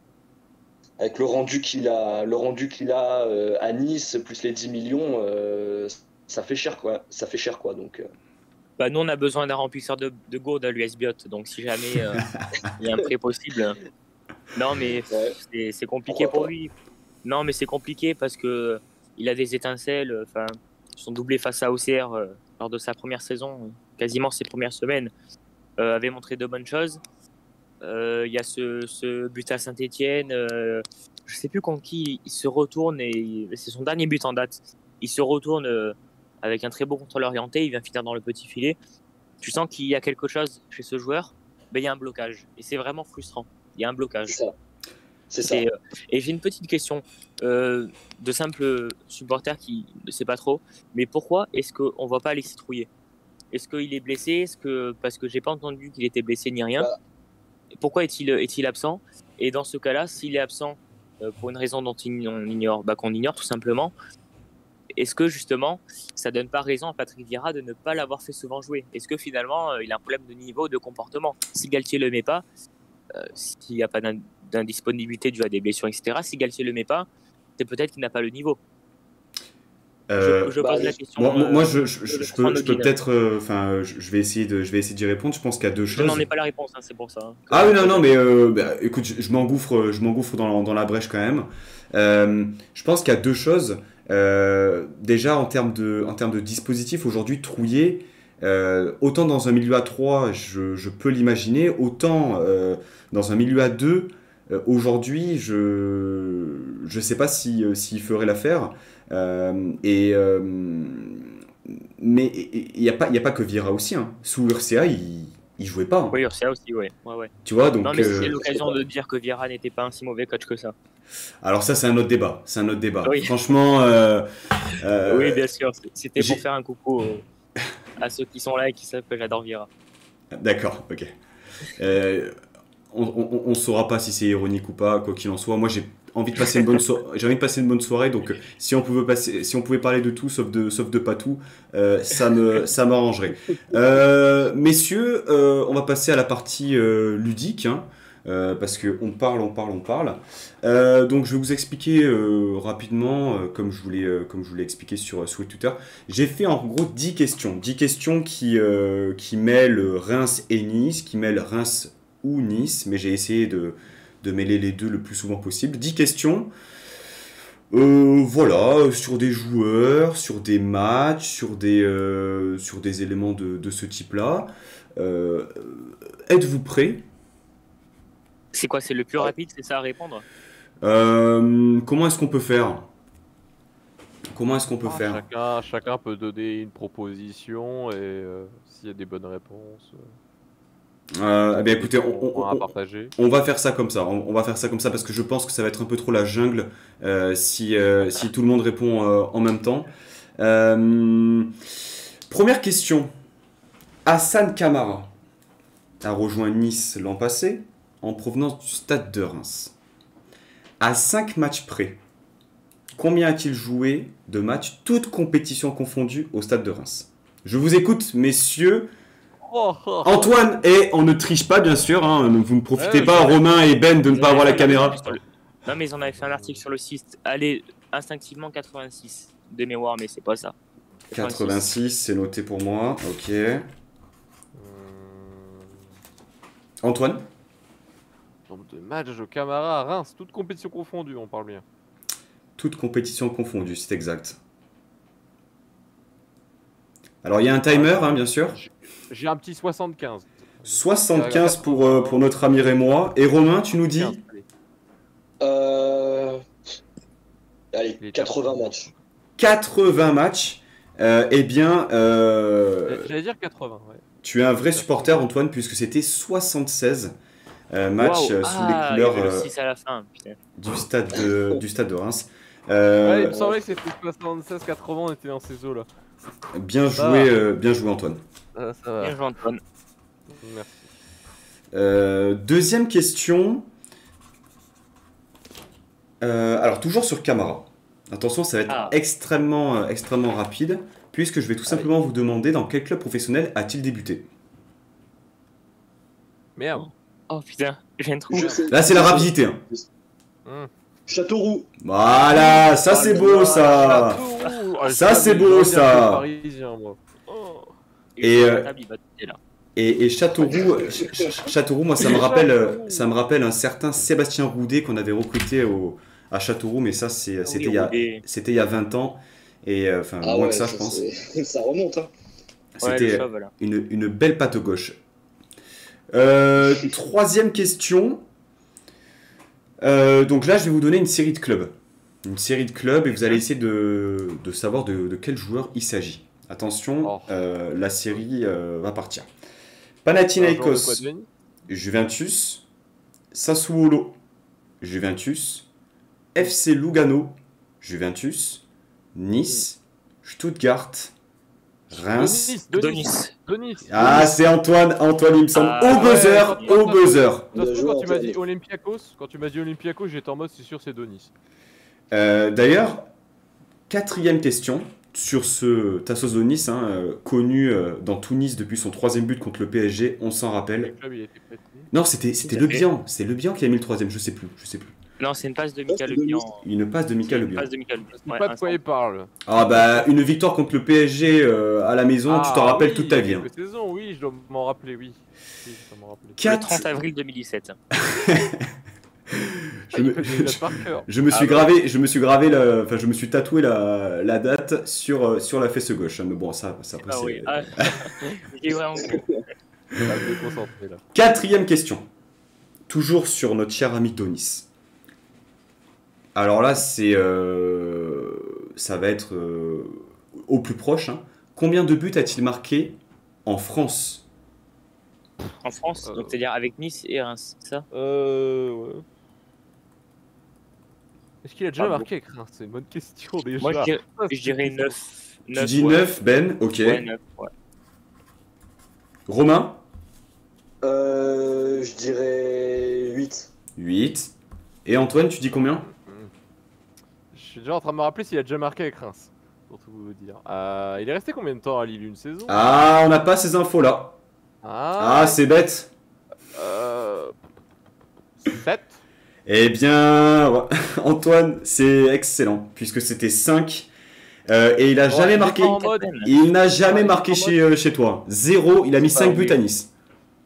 C: avec le rendu qu'il a, le rendu qu'il a euh, à Nice, plus les 10 millions, ça fait cher, quoi. Ça fait cher, quoi. Donc.
B: Bah, nous, on a besoin d'un remplisseur de, de gourde à l'US Biot, donc si jamais il y a un prêt possible. Non, mais c'est compliqué pour lui. Non, mais c'est compliqué parce que il a des étincelles. Enfin, son doublé face à OCR euh, lors de sa première saison, quasiment ses premières semaines, euh, avait montré de bonnes choses. Euh, il y a ce, but à Saint-Etienne. je ne sais plus contre qui il se retourne et c'est son dernier but en date. Il se retourne avec un très beau contrôle orienté. Il vient finir dans le petit filet. Tu sens qu'il y a quelque chose chez ce joueur. Ben, il y a un blocage et c'est vraiment frustrant. Il y a un blocage.
C: C'est ça. Euh,
B: et j'ai une petite question euh, de simple supporter qui ne sait pas trop, mais pourquoi est-ce qu'on ne voit pas Alexis Trouillet? Est-ce qu'il est blessé? Est-ce que parce que j'ai pas entendu qu'il était blessé ni rien. Pourquoi est-il absent? Et dans ce cas-là, s'il est absent euh, pour une raison dont on ignore, bah, qu'on ignore tout simplement, est-ce que justement ça donne pas raison à Patrick Vieira de ne pas l'avoir fait souvent jouer? Est-ce que finalement il a un problème de niveau, de comportement? Si Galtier le met pas, s'il n'y a pas d'indisponibilité due à des blessures, etc. Si Galtier le met pas, c'est peut-être qu'il n'a pas le niveau.
A: je, euh, pose la question. Moi, euh, je, peux, peut-être, euh, enfin, je vais essayer de, je vais essayer d'y répondre. Je pense qu'il y a deux choses.
B: Je n'en ai pas la réponse, hein, c'est pour ça. Hein.
A: ah oui, non, non, mais bah, écoute, je, m'engouffre, je m'engouffre dans, dans, la brèche quand même. je pense qu'il y a deux choses. déjà, en termes de, en termes de dispositif, aujourd'hui, Trouillé, autant dans un milieu à 3, je, je peux l'imaginer, autant dans un milieu à 2, euh, aujourd'hui, je ne sais pas s'il si, ferait l'affaire. Euh, et, euh, mais il n'y a, pas, a pas que Vira aussi. Hein. Sous Urca, il ne jouait pas. Hein.
B: Oui, Urca aussi, oui. Ouais, ouais.
A: Tu vois, donc.
B: Non, mais c'est l'occasion de dire que Vira n'était pas un si mauvais coach que ça.
A: Alors, ça, c'est un autre débat. C'est un autre débat. Franchement.
B: oui, bien sûr. C'était pour faire un coucou à ceux qui sont là et qui savent que j'adore Vira.
A: D'accord, ok on ne saura pas si c'est ironique ou pas, quoi qu'il en soit. Moi, j'ai envie de passer une bonne soirée. J'ai envie de passer une bonne soirée, donc si on pouvait passer, si on pouvait parler de tout sauf de sauf de pas tout, euh, ça me ça m'arrangerait. Euh, messieurs, euh, on va passer à la partie ludique. Hein, parce que on parle, on parle, on parle. donc je vais vous expliquer rapidement, comme je voulais, comme je voulais expliquer sur, sur Twitter. J'ai fait en gros 10 questions, 10 questions qui qui mêlent Reims et Nice, qui mêlent Reims ou Nice, mais j'ai essayé de, mêler les deux le plus souvent possible. 10 questions. Euh, voilà, sur des joueurs, sur des matchs, sur des, euh, sur des éléments de, de ce type-là. Euh, Êtes-vous prêt?
B: C'est quoi C'est le plus rapide, c'est ça à répondre?
A: Euh, Comment est-ce qu'on peut faire? Comment est-ce qu'on peut
D: Ah,
A: faire?
D: chacun, chacun peut donner une proposition et euh, s'il y a des bonnes réponses, euh,
A: eh bien, écoutez, on, va faire ça comme ça. On, va faire ça comme ça parce que je pense que ça va être un peu trop la jungle euh, si, euh, si tout le monde répond euh, en même temps. Première question. Hassan Kamara a rejoint Nice l'an passé en provenance du stade de Reims. À 5 matchs près, combien a-t-il joué de matchs, toutes compétitions confondues, au stade de Reims? Je vous écoute, messieurs.
D: Oh,
A: Antoine, et on ne triche pas bien sûr, hein, vous ne profitez
D: Ouais,
A: pas, Romain et Ben, de ne pas avoir la caméra.
B: Non, mais ils en avaient fait un article sur le site. Allez, instinctivement 86 de mémoire, mais c'est pas ça.
A: 86, c'est noté pour moi, ok.
D: Hum,
A: Antoine
D: nombre de matchs Camara à Reims, toutes compétitions confondues, on parle bien.
A: Toutes compétitions confondues, c'est exact. Alors il y a un timer, hein, bien sûr.
D: J'ai un petit 75.
A: 75 pour, euh, pour notre ami Rémois. Et Romain, tu nous dis
D: 15, allez.
C: Euh... Allez,
D: Il est
C: 80 matchs.
A: 80 matchs. Euh, eh bien, euh,
D: J'allais dire 80, ouais.
A: tu es un vrai supporter, Antoine, puisque c'était 76 euh, matchs sous
B: Ah,
A: les couleurs euh,
B: 6 à la fin,
A: du, stade de, du stade de Reims. Euh,
D: Ouais, il me semblait que c'était 76-80, on était dans ces eaux là.
A: joué, euh, bien joué, Antoine.
D: Ça va.
B: Bien joué, Antoine.
D: Merci.
A: Euh, deuxième question. Euh, alors, toujours sur Camara. Attention, ça va être
B: Ah.
A: extrêmement, euh, extrêmement rapide, puisque je vais tout simplement vous demander dans quel club professionnel a-t-il débuté.
D: Merde.
B: Oh putain, je viens de trouver.
C: Je sais.
A: Là, c'est la rapidité. hein.
D: Hum.
C: Châteauroux.
A: Voilà, ça c'est beau ça.
D: Ah,
A: Ça, c'est beau, ça.
D: fait Parisien, moi. Oh.
A: Et, euh,
B: il va péter, là.
A: Et, et Châteauroux, Ch- Ch- Châteauroux, moi ça me rappelle, euh, ça me rappelle un certain Sébastien Roudet qu'on avait recruté au, à Châteauroux, mais ça
B: Ah
A: c'était
B: oui,
A: il, y a-
B: Roudet.
A: c'était il y a 20 ans, et euh, enfin
C: Ah
A: moins
C: ouais,
A: que ça je pense.
C: ça remonte. Hein.
A: C'était une, une belle patte gauche. Euh, troisième question. Euh, donc là, je vais vous donner une série de clubs. Une série de clubs et vous allez essayer de, de savoir de, de quel joueur il s'agit. Attention,
D: Oh.
A: euh, la série euh, va partir.
D: De
A: Panathinaikos,
D: Denis
A: Juventus, Sassuolo, Juventus, FC Lugano, Juventus, Nice, Stuttgart, Reims.
D: Denis.
B: Denis.
D: Denis.
A: Ah, c'est Antoine, Antoine, il me semble.
B: Ah,
A: au buzzer,
D: ouais,
A: au buzzer.
D: De toute façon, quand tu m'as dit Olympiakos, quand tu m'as dit Olympiakos, j'étais en mode c'est sûr c'est Denis.
A: Euh, D'ailleurs, quatrième question sur ce Tassos Donis, hein, euh, connu euh, dans tout Nice depuis son troisième but contre le PSG, on s'en
D: Le
A: rappelle.
D: club.
A: Non, c'était c'était Le. Bihan, c'est Le Bihan qui a mis le troisième, je sais plus, je sais plus.
B: Non, c'est une passe de Mika Le. Bihan.
A: Une passe de Mika Le
B: passe de Mika Ouais,
D: pas de quoi il parle.
A: Ah bah, une victoire contre le PSG euh, à la maison, tu t'en
D: Ah,
A: rappelles
D: oui,
A: toute ta vie. hein.
D: saisons, oui, je dois m'en rappeler, oui. Oui, je dois m'en rappeler.
B: Le
A: Quatre-
B: 30 avril 2017.
A: Je
D: Ah,
A: me-. Je suis
B: Ah bah.
A: gravé, je me suis gravé, la- enfin je me suis tatoué la, la date sur, euh, sur la fesse gauche. hein, Mais bon, ça, ça
B: Ah oui. Ah, vraiment
D: là.
A: Quatrième question. Toujours sur notre cher ami Donis. Alors là, c'est, euh, ça va être euh, au plus proche. hein. Combien de buts a-t-il marqué en France?
B: En France,
D: Euh.
B: donc c'est-à-dire avec Nice et Reims, c'est ça?
D: Euh. Ouais. Est-ce qu'il a déjà
B: Ah,
D: marqué avec Reims C'est une bonne question déjà.
B: Moi, je dirais,
D: Ah,
B: je
D: c'est
B: dirais
D: une question.
B: 9.
A: Tu dis 9, Ben, ok.
B: Ouais, 9, ouais.
A: Romain
C: Euh, je dirais 8.
A: 8. Et Antoine, tu dis combien
D: Je suis déjà en train de me rappeler s'il a déjà marqué avec Reims. Pour tout vous dire. Euh, il est resté combien de temps à Lille Une saison
A: Ah, on n'a pas ces infos là.
D: Ah,
A: Ah, c'est bête.
D: euh... 7
A: Eh bien, ouais, Antoine, c'est excellent, puisque c'était 5. et il a jamais marqué.
D: Mode,
A: Il n'a jamais marqué chez, euh, chez toi. Zéro, il a mis
D: Bah
A: 5 buts à Nice.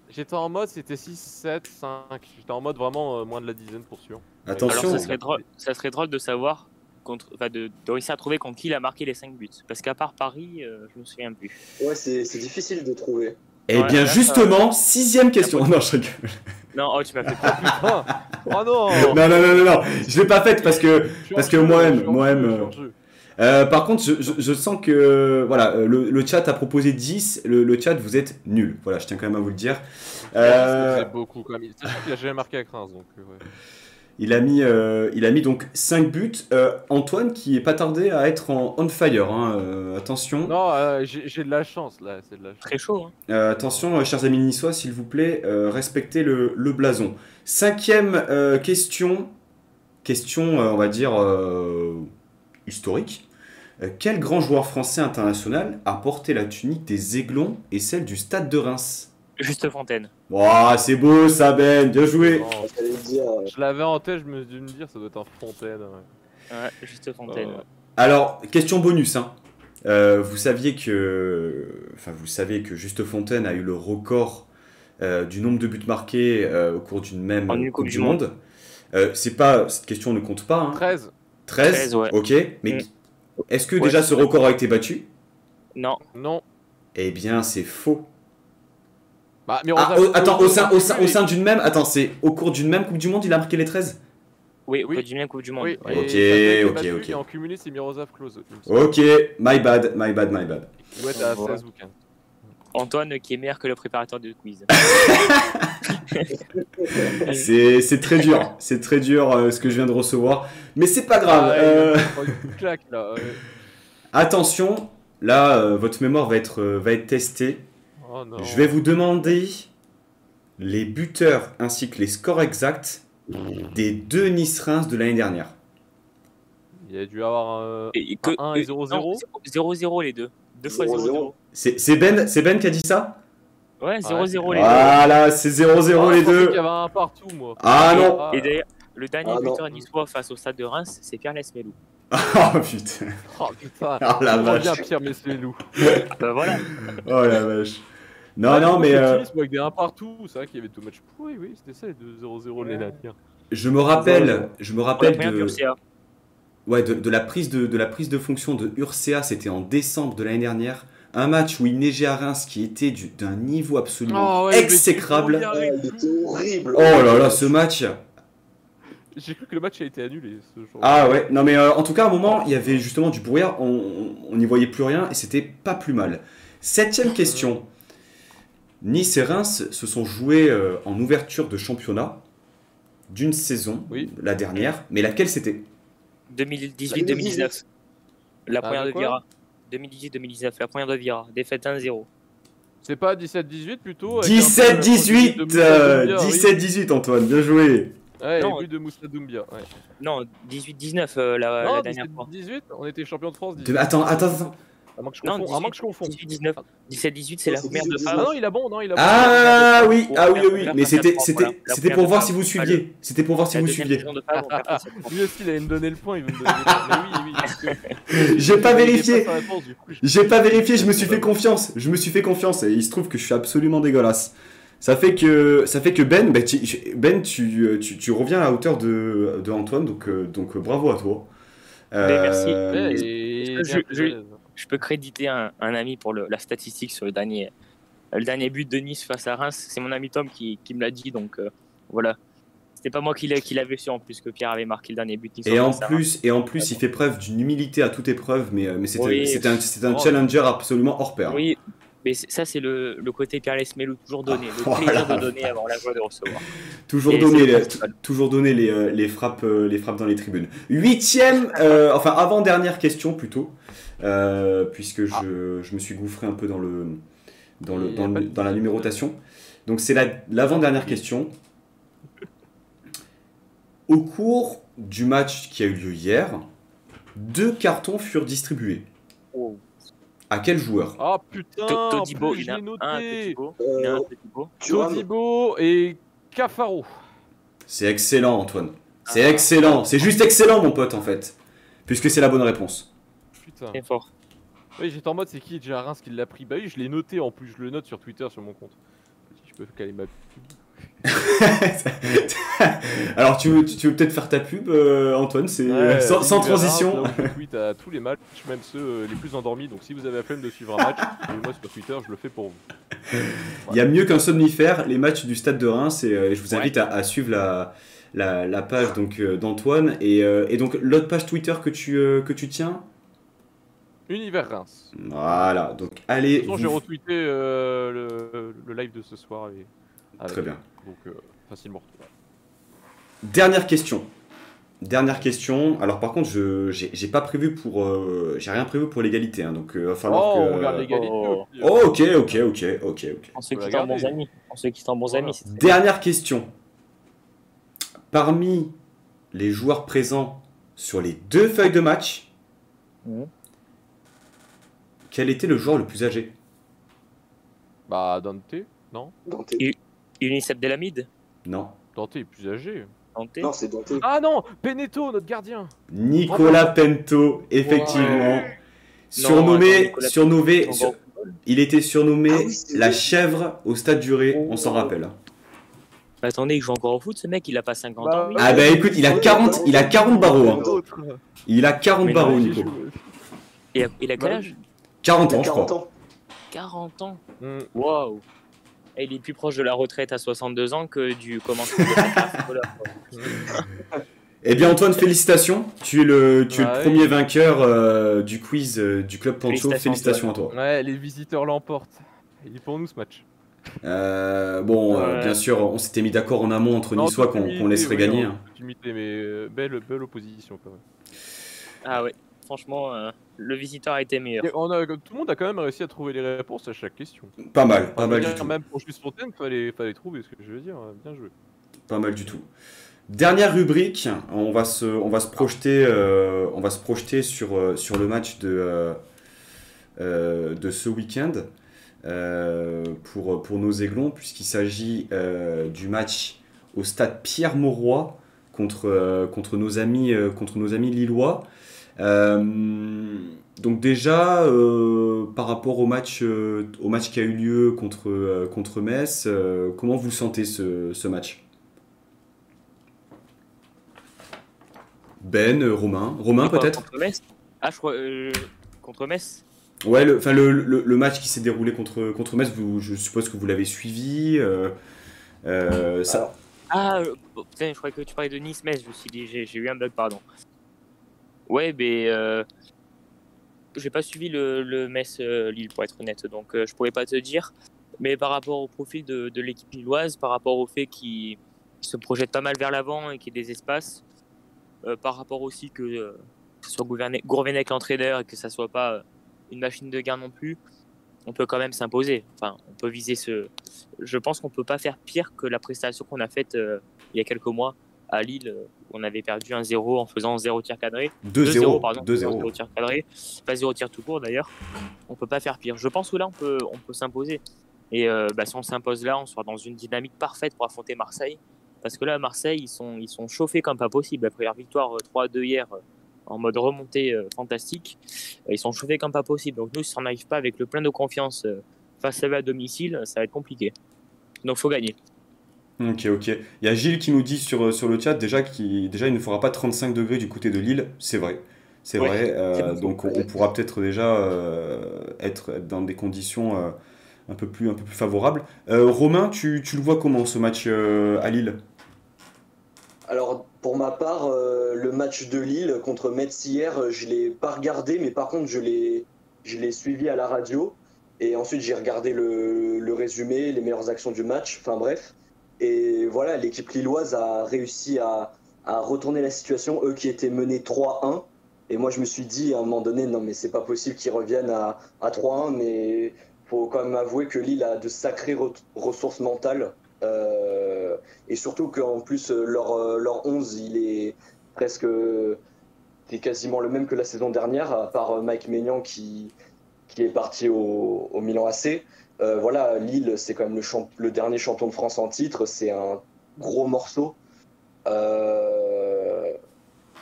D: J'étais en mode, c'était 6, 7, 5. J'étais en mode vraiment euh, moins de la dizaine pour sûr.
A: Attention.
B: Alors, ça serait, drôle, ça serait drôle de savoir contre, de, de réussir à trouver contre qui il a marqué les 5 buts. Parce qu'à part Paris, euh, je me souviens plus.
C: Ouais, c'est c'est difficile de trouver.
A: Eh
B: Ouais,
A: bien,
B: là,
A: justement, sixième question. Non, je rigole.
B: Non, oh, tu m'as fait peur.
D: Putain Oh non
A: Non, non, non, non, non. Je l'ai pas faite parce que. Parce que moi-même- moi-même, euh. Euh, par contre, je, je- je sens que voilà, euh, le, le chat a proposé 10. Le, le chat, vous êtes nul. Voilà, je tiens quand même à vous le dire. Euh,
D: C'est beaucoup quand même. A jamais marqué à Reims, donc ouais.
A: Il, a mis, euh, il a mis donc 5 buts. Euh, Antoine, qui est pas tardé à être en on fire. hein, euh, attention.
D: Non, euh, j'ai de la chance là, c'est de la chance.
B: Très chaud. Hein.
A: Euh, attention, euh, chers amis niçois, s'il vous plaît, euh, respectez le, le blason. Cinquième euh, question. Question, euh, on va dire, euh, historique. Euh, quel grand joueur français international a porté la tunique des Aiglons et celle du Stade de Reims?
B: Juste Fontaine.
A: Ouah, c'est beau ça, Ben, bien joué.
C: Euh,
D: je l'avais en tête, je me suis dit me dire ça doit être un Fontaine. ouais.
B: Ouais, juste Fontaine.
D: Euh,
B: ouais.
A: Alors, question bonus. Hein. Euh, vous saviez que, enfin, vous savez que Juste Fontaine a eu le record euh, du nombre de buts marqués euh, au cours d'une même
B: En
A: Coupe du Monde. Euh, c'est pas cette question ne compte pas. Hein.
D: 13
A: 13,
B: 13, ouais.
A: ok. Mais
B: Mm.
A: est-ce que
B: Ouais,
A: déjà ce record a été battu?
B: Non,
D: Non.
A: Eh bien, c'est faux.
D: Bah, mais
A: Ah, au- attends, au sein, au sein, au sein d'une même, attends, c'est au cours d'une même Coupe du Monde, il a marqué les 13
B: oui,
D: Oui.
B: du même Coupe du Monde.
D: Oui,
B: ouais.
D: et
A: Ok, ok,
D: battu,
A: ok.
D: Et en cumulé, c'est Miroslav Klose.
A: Ok, my bad, my bad, my bad.
B: Voilà.
D: 16 ou 15.
B: Antoine qui est meilleur que le préparateur de quiz.
A: C'est c'est très dur, c'est très dur euh, ce que je viens de recevoir. Mais c'est pas grave.
D: Ah,
A: euh,
D: claque, là.
A: Attention, là, euh, votre mémoire va être, euh, va être testée.
D: Oh non.
A: Je vais vous demander les buteurs ainsi que les scores exacts des deux Nice-Reims de l'année dernière.
D: Il a dû avoir un.
B: Et
D: Un- un et 0-0?
B: non, 0-0 les deux. Deux fois
C: 0-0.
B: 0-0.
A: C'est c'est ben, c'est ben qui a dit ça?
B: Ouais, 0-0 les
A: Voilà, c'est 0-0
D: Ah,
A: les deux.
D: qu'il y avait un partout, moi.
A: Ah non
D: Ah,
B: deux. Et d'ailleurs, le dernier
C: Ah,
B: buteur niçois face au stade de Reims, c'est Pierre Lesmelou.
A: Oh putain.
D: Oh putain.
A: Oh la
D: On
A: vache.
D: bien Pierre Messelou.
B: Bah voilà.
A: Oh la vache. Non, non, mais euh,
D: Avec des 1 partout, c'est vrai qu'il y avait tout match. Oui, oui, c'était ça les 2-0-0 de l'année dernière.
A: je me rappelle, je me rappelle de, ouais, de, de la prise de, de la prise de fonction de Urcea, c'était en décembre de l'année dernière. Un match où il neigeait à Reims qui était du- d'un niveau absolument
D: Oh, ouais,
A: exécrable.
C: était horrible.
A: Oh là là, ce match.
D: J'ai cru que le match a été annulé ce jour.
A: Ah ouais, non mais euh, en tout cas, à un moment, il y avait justement du brouillard, on- on on n'y voyait plus rien et c'était pas plus mal. Septième question. Nice et Reims se sont joués euh, en ouverture de championnat d'une saison,
D: Oui.
A: la dernière, mais laquelle c'était?
B: 2018-2019. La
D: Ah,
B: première
D: de
B: Vira. 2018-2019, la première de Vira. Défaite 1-0.
D: C'est pas 17-18 plutôt? Avec un but de
A: 17-18
D: Moussa
A: euh,
D: Doumbia, oui.
A: 17-18 Antoine, bien joué
D: Ouais,
B: Non.
D: but de Moussa Doumbia. Ouais.
B: Non, 18-19 euh, la, dernière fois.
D: 17-18, on était champion de France.
A: De-
D: 18.
A: Attends, attends, attends.
D: À moins que je
B: Non,
D: moins que je confonds.
B: 18-19. 17-18, c'est la première de
C: 18-19.
D: Ah non, il a bon, non, il a bon.
A: Ah oui,
B: Pour
A: ah oui, oui,
B: faire
A: mais c'était c'était c'était pour voir si vous suiviez. C'était pour voir si vous suiviez.
D: Lui aussi, il allait me donner le point, il veut me donner le point. Mais oui, oui. parce que-
A: J'ai pas vérifié. J'ai pas vérifié, je me suis fait confiance. Je me suis fait confiance et il se trouve que je suis absolument dégueulasse. Ça fait que, ça fait que Ben, bah, tu, ben, tu, tu, tu reviens à la hauteur de, de Antoine, donc, euh, donc euh, bravo à toi.
B: Ben, merci.
A: Euh,
D: et-
B: Je- je- Je peux créditer un, un ami pour le- la statistique sur le dernier, le dernier but de Nice face à Reims. C'est mon ami Tom qui, qui me l'a dit, donc euh, voilà. C'était pas moi qui l'a- qui l'avais su en plus que Pierre avait marqué le dernier but. niçois
A: Et en plus, et en plus, il fait preuve d'une humilité à toute épreuve, mais, euh, mais c'était
B: Oui.
A: un,
D: Oh.
A: challenger absolument hors pair.
B: Oui, mais ça c'est le, le côté Pierre Lesmelou, toujours donner, le
A: Oh
B: plaisir
A: la
B: de donner avant la joie de recevoir.
A: Toujours donner, les, toujours donner les, euh, les frappes, euh, les frappes dans les tribunes. Huitième, euh, enfin avant-dernière question plutôt, euh, puisque je, je me suis gouffré un peu dans, le, dans, le, dans, le- la numérotation. Donc c'est la- l'avant-dernière question. Au cours du match qui a eu lieu hier, deux cartons furent distribués.
B: Oh.
A: À quel joueur
D: Ah putain,
B: Todibo, il a un
D: noté.
B: Todibo, il y en a un Todibo.
C: Thuram.
D: Todibo et Cafaro.
A: C'est excellent Antoine. C'est
B: Ah.
A: excellent. C'est juste excellent mon pote en fait. Puisque c'est la bonne réponse.
D: Putain.
B: Fort.
D: Oui, j'étais en mode c'est qui déjà Reims qui l'a pris? Bah oui, je l'ai noté en plus, je le note sur Twitter sur mon compte. Si je peux caler ma pub.
A: Alors, tu veux, tu veux peut-être faire ta pub, euh, Antoine C'est
D: Ouais,
A: sans, transition.
D: là où je tweete à tous les matchs, même ceux euh, les plus endormis. Donc si vous avez la flemme de suivre un match, suivez-moi sur Twitter, je le fais pour vous.
A: Il y a mieux qu'un somnifère, les matchs du Stade de Reims, et euh, je vous
B: Ouais.
A: invite à, à suivre la, la, la page donc euh, d'Antoine et, euh, et donc l'autre page Twitter que tu, euh, que tu tiens?
D: Univers Reims.
A: Voilà, donc
D: De
A: allez.
D: toute façon, j'ai retweeté euh, le, le live de ce soir. Et, avec-
A: Très bien.
D: Donc euh, facilement.
A: Dernière question. Dernière question. Alors par contre, je j'ai pas prévu pour euh, j'ai rien prévu pour l'égalité, hein, donc euh, va falloir
D: Oh,
A: que.
D: on regarde l'égalité.
B: Oh.
D: euh.
A: Oh, ok, ok, ok, ok, ok.
B: En ceux
D: Faut
B: qui
D: la
B: sont bons amis. En ceux qui sont bons
D: Voilà.
B: amis.
A: Dernière question. Parmi les joueurs présents sur les deux feuilles de match,
B: Mhm.
A: Quel était le joueur le plus âgé?
D: Bah Dante, non?
C: Dante.
B: Younis Abdelhamid.
A: Non.
D: Dante est plus âgé.
B: Dante?
C: Non, c'est Dante.
D: Ah non, Beneto, notre gardien.
A: Nicolas Pento, effectivement. Surnommé, surnommé, sur- il était surnommé
C: Ah oui,
A: la chèvre au stade du Ré, on s'en rappelle.
B: Bah, attendez, il joue encore au foot, ce mec, il a pas 50
D: Bah,
B: ans. lui.
A: Ah bah écoute, il a 40, il a 40 barreaux. hein. Il a 40
B: Mais
A: barreaux, Nico.
B: Il a, il a quel
D: Bah,
B: âge?
A: 40
C: Il a
A: ans, je
C: 40
A: crois.
C: ans.
B: 40 ans.
D: Hmm.
B: Waouh. Et il est plus proche de la retraite à 62 ans que du commencement de sa carrière.
A: Eh bien Antoine, félicitations. Tu es le, tu es le
D: Ouais.
A: premier vainqueur euh, du quiz euh, du Club Pancho.
B: Félicitations,
A: Félicitations à toi.
D: Ouais, les visiteurs l'emportent. Il est pour nous ce match.
A: Euh, bon, euh,
B: Ouais.
A: bien sûr, on s'était mis d'accord en amont entre Niçois qu'on laisserait
D: oui,
A: gagner.
D: en
A: hein.
D: mais euh, belle, belle opposition quand même.
B: Ah ouais, franchement, euh, le visiteur a été meilleur.
D: Et on a, tout le monde a quand même réussi à trouver les réponses à chaque question.
A: Pas mal, pas mal du tout.
D: Même pour Juste Fontaine, fallait, fallait trouver ce que je veux dire. Bien joué.
A: Pas mal du tout. Dernière rubrique, on va se, on va se projeter, euh, on va se projeter sur, euh, sur le match de, euh, de ce week-end euh, pour, pour nos aiglons, puisqu'il s'agit euh, du match au stade Pierre Mauroy contre, euh, contre, nos amis, euh, contre nos amis lillois. Euh, donc déjà, euh, par rapport au match, euh, au match qui a eu lieu contre, euh, contre Metz, comment vous sentez ce, ce match? Ben, Romain, Romain peut-être?
B: Contre Metz Ah, je crois. contre Metz
A: Ouais, le, le, le, le match qui s'est déroulé contre, contre Metz, vous, je suppose que vous l'avez suivi. ça...
B: Ah, putain, je croyais que tu parlais de Nice-Metz, je me suis dit, j'ai j'ai eu un bug, pardon. Ouais, mais. Euh, j'ai pas suivi le, le Metz-Lille, pour être honnête, donc euh, je pourrais pas te dire. Mais par rapport au profil de, l'équipe lilloise, par rapport au fait qu'ils se projettent pas mal vers l'avant et qu'il y ait des espaces, euh, par rapport aussi que, euh, que ce soit Gourvenec l'entraîneur et que ça soit pas euh, une machine de guerre non plus, on peut quand même s'imposer. Enfin, on peut viser ce. Je pense qu'on peut pas faire pire que la prestation qu'on a faite euh, il y a quelques mois à Lille, euh, on avait perdu 1-0 en faisant 0 tir cadré.
A: 2-0,
B: pardon.
A: 2-0.
B: 0 tir cadré. Pas 0 tir tout court d'ailleurs. On peut pas faire pire. Je pense que là, on peut, on peut s'imposer. Et euh, bah, si on s'impose là, on sera dans une dynamique parfaite pour affronter Marseille. Parce que là, à Marseille, ils sont, ils sont chauffés comme pas possible. La première victoire euh, 3-2 hier, euh, en mode remontée euh, fantastique. Euh, Ils sont chauffés comme pas possible. Donc nous, si on n'arrive pas avec le plein de confiance euh, face à eux à domicile, ça va être compliqué. Donc faut gagner.
A: Ok, ok. Il y a Gilles qui nous dit sur, sur le chat déjà qu'il déjà, il ne fera pas 35 degrés du côté de Lille. C'est vrai. C'est vrai. euh, donc on, on pourra peut-être déjà euh, être, être dans des conditions euh, un, peu plus, un peu plus favorables. Euh, Romain, tu, tu le vois comment ce match euh, à Lille?
C: Alors, pour ma part, euh, le match de Lille contre Metz hier, euh, je l'ai pas regardé, mais par contre, je l'ai, je l'ai suivi à la radio. Et ensuite, j'ai regardé le, le résumé, les meilleures actions du match. Enfin bref. Et voilà, l'équipe lilloise a réussi à, retourner la situation, eux qui étaient menés 3-1. Et moi, je me suis dit à un moment donné, non, mais c'est pas possible qu'ils reviennent à, à 3-1. Mais faut quand même avouer que Lille a de sacrées re- ressources mentales. Euh, et surtout qu'en plus, euh, leur, euh, leur 11, il est presque. C'est quasiment le même que la saison dernière, à part Mike Maignan qui, qui est parti au Milan AC. Euh, voilà, Lille, c'est quand même le, dernier champion de France en titre. C'est un gros morceau. Euh,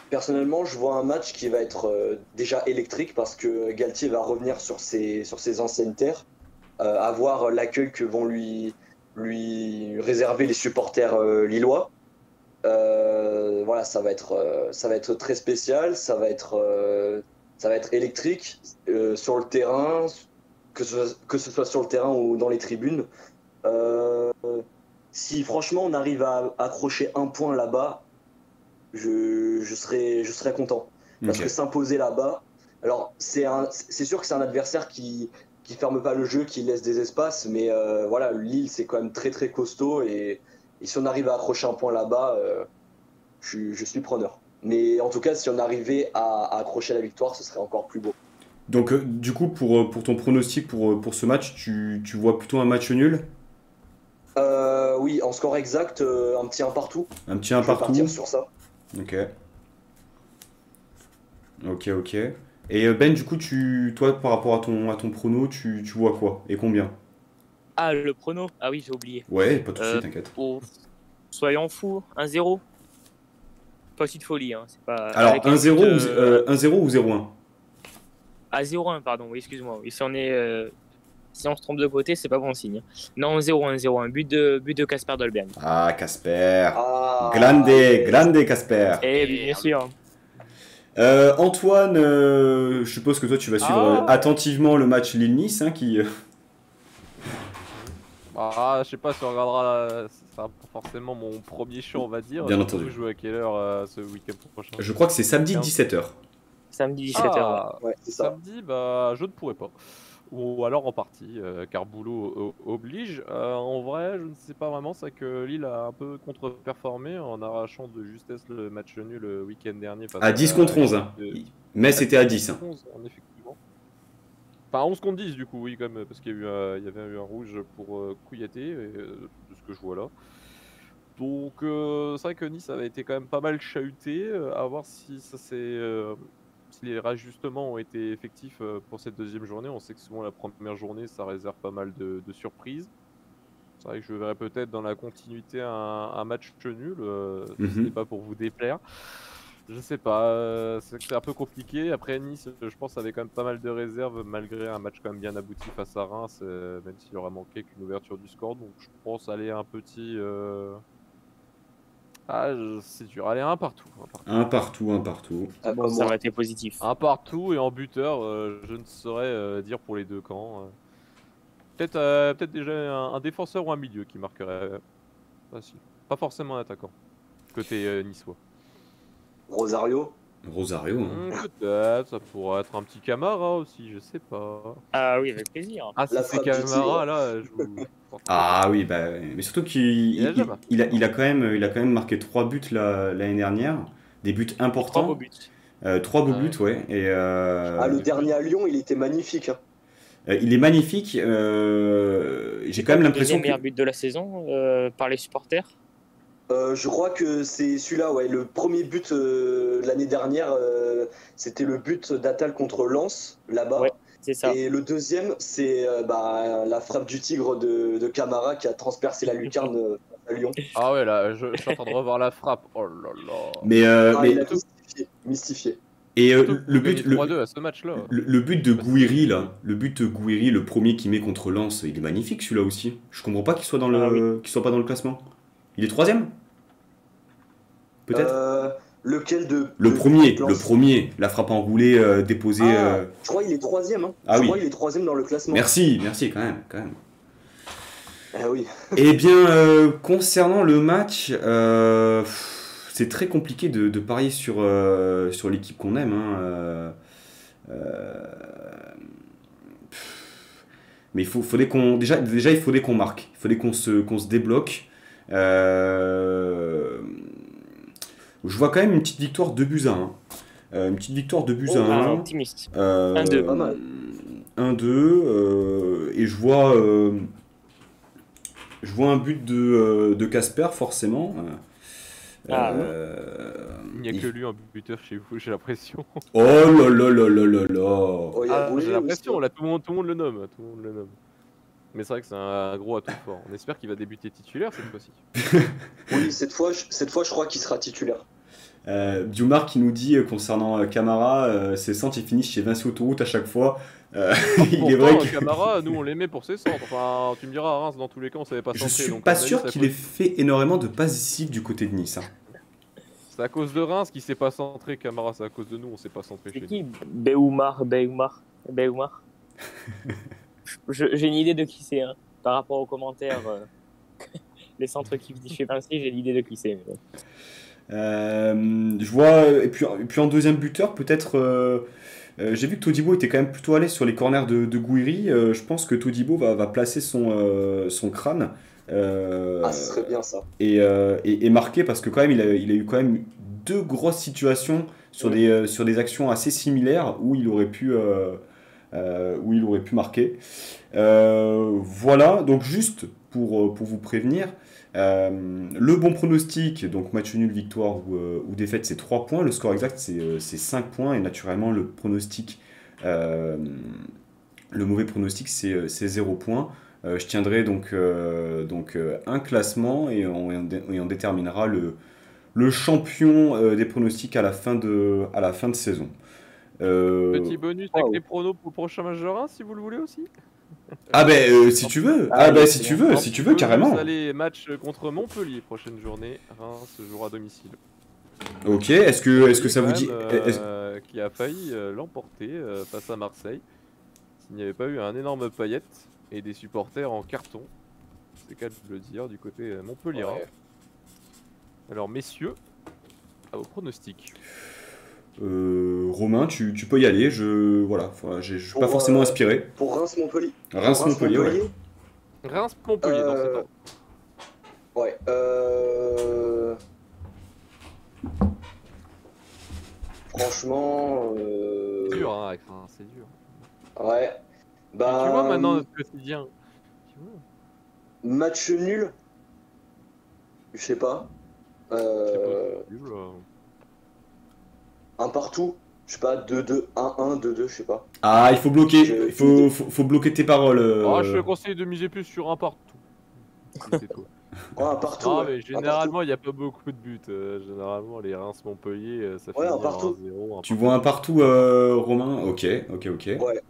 C: personnellement, je vois un match qui va être euh, déjà électrique parce que Galtier va revenir sur ses, sur ses anciennes terres, euh, à voir l'accueil que vont lui lui réserver les supporters lillois. Voilà, ça va être, ça va être très spécial, ça va être, ça va être électrique sur le terrain, que ce, soit- que ce soit sur le terrain ou dans les tribunes. Euh, si franchement on arrive à accrocher un point là-bas, je, je serais, je serais content. Parce que s'imposer là-bas, alors c'est un- c'est sûr que c'est un adversaire qui qui ferme pas le jeu, qui laisse des espaces, mais euh, voilà, Lille c'est quand même très très costaud et, et si on arrive à accrocher un point là-bas, euh, je, suis- je suis preneur. Mais en tout cas, si on arrivait à, à accrocher la victoire, ce serait encore plus beau.
A: Donc, euh, du coup, pour, euh, pour ton pronostic pour, euh, pour ce match, tu, tu vois plutôt un match nul?
C: Euh, oui, en score exact, euh, un petit un partout.
A: Un petit un
C: Je vais
A: partout
C: partir sur ça.
A: Ok. Ok, ok. Et Ben, du coup, tu, toi, par rapport à ton, à ton prono, tu, tu vois quoi? Et combien?
B: Ah, le prono? Ah oui, j'ai oublié.
A: Ouais, pas tout de
B: Euh,
A: suite, t'inquiète.
B: Oh, soyons fous, 1-0. Pas aussi de folie, hein. C'est pas.
A: Alors,
B: avec un
A: 1-0
B: but,
A: ou,
B: euh,
A: euh, 1-0 ou 0-1
B: Ah, 0-1, pardon, oui, excuse-moi. Oui, si on est. euh, Si on se trompe de côté, c'est pas bon signe. Non, 0-1, 0-1. But de, but de Casper Dolberg.
A: Ah, Casper
C: Ah,
A: Grande, grande Casper
B: Eh bien sûr.
A: Euh, Antoine, euh, je suppose que toi, tu vas suivre
D: Ah.
A: attentivement le match Lille-Nice, hein, qui... euh,
D: Ah, je sais pas si on regardera, la- sera pas forcément mon premier show, on va dire.
A: Bien entendu.
D: jouer à quelle heure euh, ce week-end prochain?
A: Je crois que c'est samedi 17h.
B: Samedi 17h.
D: Ah,
C: Ouais, c'est ça.
D: Samedi, bah, je ne pourrais pas. Ou alors en partie, euh, car boulot oblige. Euh, en vrai, je ne sais pas vraiment, c'est que Lille a un peu contre-performé en arrachant de justesse le match nul le week-end dernier. face
A: À 10 contre 11. Hein.
D: de-
A: Mais c'était à 10. hein.
D: 11, en effectivement. Enfin, 11 contre 10 du coup, oui, quand même, parce qu'il y, a eu un- il y avait eu un rouge pour euh, Kouyaté, et, euh, de ce que je vois là. Donc, euh, c'est vrai que Nice avait été quand même pas mal chahuté. euh, à voir si ça s'est. euh, les rajustements ont été effectifs euh, pour cette deuxième journée. On sait que souvent la première journée, ça réserve pas mal de, de surprises. C'est vrai que je verrais peut-être dans la continuité un, un match nul, euh, ce
A: Mhm.
D: n'est pas pour vous déplaire. Je sais pas, euh, c'est un peu compliqué. Après Nice, je pense, avait quand même pas mal de réserves malgré un match quand même bien abouti face à Reims, euh, même s'il aura manqué qu'une ouverture du score. Donc je pense aller un petit. euh, Ah, je- c'est dur. Allez, un partout. Un partout,
A: Un partout, un partout.
C: Ah,
B: Bon, ça aurait été positif.
D: Un partout et en buteur, euh, je ne saurais euh, dire pour les deux camps. euh. Peut-être euh, peut-être déjà un, un défenseur ou un milieu qui marquerait. euh, facile. Pas forcément un attaquant. Côté euh, niçois.
C: Rosario.
A: Rosario. hein.
D: Hmm, Peut-être, ça pourrait être un petit Camara aussi, je sais pas.
B: Ah oui, avec plaisir.
D: Ah, si c'est Camara, là, je vous.
A: Ah oui, bah, mais surtout qu'il
D: Il a
A: il,
D: déjà marqué.
A: il a, il a quand même, il a quand même marqué 3 buts la- l'année dernière. Des buts
B: Trois
A: importants.
B: beaux buts.
A: Euh, trois beaux buts, ouais. Et, euh,
C: Ah, le dernier à Lyon, il était magnifique. hein.
A: euh, il est magnifique. euh, J'ai quand même l'impression que.
B: meilleur but de la saison euh, par les supporters?
C: Euh, je crois que c'est celui-là, ouais. Le premier but euh, de l'année dernière, euh, c'était le but d'Atal contre Lens, là-bas.
B: Ouais. C'est ça.
C: Et le deuxième, c'est euh, bah, la frappe du tigre de, de Camara qui a transpercé la lucarne euh, à Lyon.
D: Ah ouais, là, je, je suis en train de revoir la frappe. Oh là là.
A: Mais, euh,
C: Ah,
A: mais
C: il a mystifié. mystifié.
A: et euh, le but, le,
D: 3-2 à ce match-là.
A: le- le but de Gouiri là, le but de Gouiri, le premier qu'il met contre Lens, il est magnifique celui-là aussi. Je comprends pas qu'il soit dans le,
B: Ah
A: qu'il soit pas dans le classement. Il est troisième? Peut-être?
C: Lequel de
A: le
C: de-
A: premier, le premier, la frappe enroulée euh, déposée.
C: Ah,
A: euh,
C: Je crois qu'il est troisième. Hein.
A: Ah
C: je
A: oui.
C: crois qu'il est troisième dans le classement.
A: Merci, merci quand même, quand même.
C: Ah oui.
A: Eh bien, euh, concernant le match, c'est très compliqué de, de parier sur, sur l'équipe qu'on aime. hein, mais il faut, faudrait qu'on déjà, déjà, il faudrait qu'on marque, il faudrait qu'on se, qu'on se débloque. Euh, je vois quand même une petite victoire de buts à 1. Euh, une petite victoire de buts
C: Oh,
A: à
B: Ah,
A: 1.
B: optimiste.
A: Euh,
B: 1-2.
C: Pas mal.
A: 1-2. euh, et je vois, euh, je vois un but de euh, de Casper, forcément.
B: Ah,
A: Euh,
D: Il n'y a
A: il-
D: que lui un buteur chez vous, j'ai l'impression.
A: Oh là là là là là là
C: Oh,
D: Ah, j'ai l'impression, là, tout le, monde, tout le monde le nomme. Tout le monde le nomme. Mais c'est vrai que c'est un gros atout fort. On espère qu'il va débuter titulaire cette fois-ci.
C: Oui, cette fois, je- cette fois, je crois qu'il sera titulaire.
A: Euh, Dumar qui nous dit euh, concernant euh, Camara, euh, ses centres ils finissent chez Vinci Autoroute à chaque fois. Euh, il est vrai que
D: Camara, nous on l'aimait pour ses centres. Enfin, tu me diras, à Reims, dans tous les cas, on savait pas
A: je
D: centrer.
A: suis
D: donc,
A: pas sûr qu'il ait fait énormément de passes décisives du côté de Nice. hein.
D: C'est à cause de Reims qui s'est pas centré, Camara. C'est à cause de nous, on s'est pas centré
B: C'est
D: chez
B: qui Beoumar, Beoumar, Beoumar. J'ai une idée de qui c'est, hein. par rapport aux commentaires. euh, les centres qui disent chez Vinci, j'ai l'idée de qui c'est. mais.
A: Euh, je vois, et puis, et puis en deuxième buteur, peut-être. euh, euh, J'ai vu que Todibo était quand même plutôt l'aise sur les corners de, de Gouiri. Euh, je pense que Todibo va, va placer son, euh, son crâne. euh,
C: Ah, ce serait bien ça.
A: et, euh, et, et marqué parce que quand même il a, il a eu quand même deux grosses situations sur des, euh, sur des actions assez similaires où il aurait pu, euh, où il aurait pu marquer. Euh, voilà, donc juste pour, euh, vous prévenir, le bon pronostic, donc match nul, victoire ou, défaite, c'est 3 points. Le score exact, c'est euh, c'est 5 points. Et naturellement, le pronostic, le mauvais pronostic, c'est euh, c'est 0 points. Je tiendrai donc, un classement et on, déterminera le, champion des pronostics à la fin de saison. Euh,
D: Petit bonus avec les pronos pour le prochain match de Reims, si vous le voulez aussi.
A: Ah ben euh, si tu veux, ah,
C: Ah,
A: ben
C: oui,
A: si tu veux, si tu veux carrément.
D: Allez, match contre Montpellier, prochaine journée. Reims jouera à domicile.
A: Ok, est-ce que, est-ce que ça vous dit
D: euh, Qui a failli euh, l'emporter euh, face à Marseille. S'il n'y avait pas eu un énorme paillette et des supporters en carton. C'est qu'à le dire du côté Montpellier.
C: Ouais.
D: Alors messieurs, à vos pronostics.
A: Euh, Romain, tu, tu peux y aller. Je voilà, je suis pas forcément
C: euh,
A: inspiré.
C: Pour Reims-Montpellier.
A: Reims Montpellier, ouais.
D: Reims-Montpellier dans cet
C: Euh,
D: ordre.
C: Ouais. Euh... Franchement, euh...
D: C'est dur, hein, avec- enfin, c'est dur.
C: ouais.
D: Tu-
C: Bah,
D: tu vois maintenant notre quotidien. Tu vois,
C: match nul. Je sais pas. Euh...
D: possible, euh.
C: Un partout. Je sais pas, 2-2, 1-1, 2-2, je sais pas.
A: Ah, il faut bloquer,
C: Je-
A: il faut, faut, faut bloquer tes paroles. euh.
D: Ah, je te conseille de miser plus sur un partout. Si c'est toi.
C: Ouais, un partout.
D: Non,
C: ouais.
D: mais généralement, il n'y a pas beaucoup de buts. euh, généralement, les Reims-Montpellier, euh, ça
C: Ouais,
D: finit
C: un partout.
D: 1-0. un
A: Tu
D: partout.
A: vois un partout, euh, Romain? Ok, ok, ok.
C: Ouais.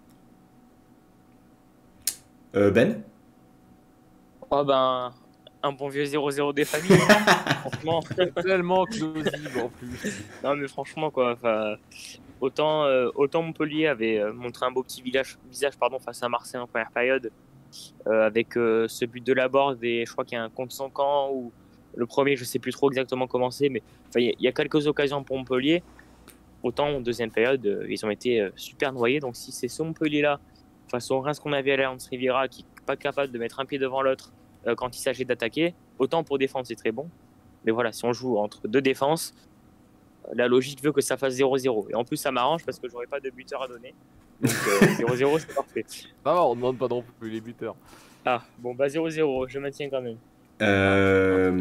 A: Euh, ben?
B: Oh ben, un bon vieux 0-0 des familles. franchement.
D: Tellement plausible en plus.
B: Non mais franchement quoi, autant, euh, autant Montpellier avait euh, montré un beau petit village, visage pardon, face à Marseille en première période, euh, avec euh, ce but de la borde et je crois qu'il y a un compte sans camp ou le premier, je sais plus trop exactement comment c'est, mais il y a- il y, a quelques occasions pour Montpellier. Autant en deuxième période, ils ont été super noyés. Donc si c'est ce Montpellier-là, au Reims qu'on avait à l'Alliance Riviera, qui n'est pas capable de mettre un pied devant l'autre quand il s'agit d'attaquer, autant pour défendre c'est très bon. Mais voilà, si on joue entre deux défenses, la logique veut que ça fasse 0-0. Et en plus, ça m'arrange parce que j'aurais pas de buteur à donner. Donc euh, 0-0, c'est parfait.
D: Ça va, on demande pas non plus les buteurs.
B: Ah, bon, bah 0-0, je maintiens quand même.
A: Euh,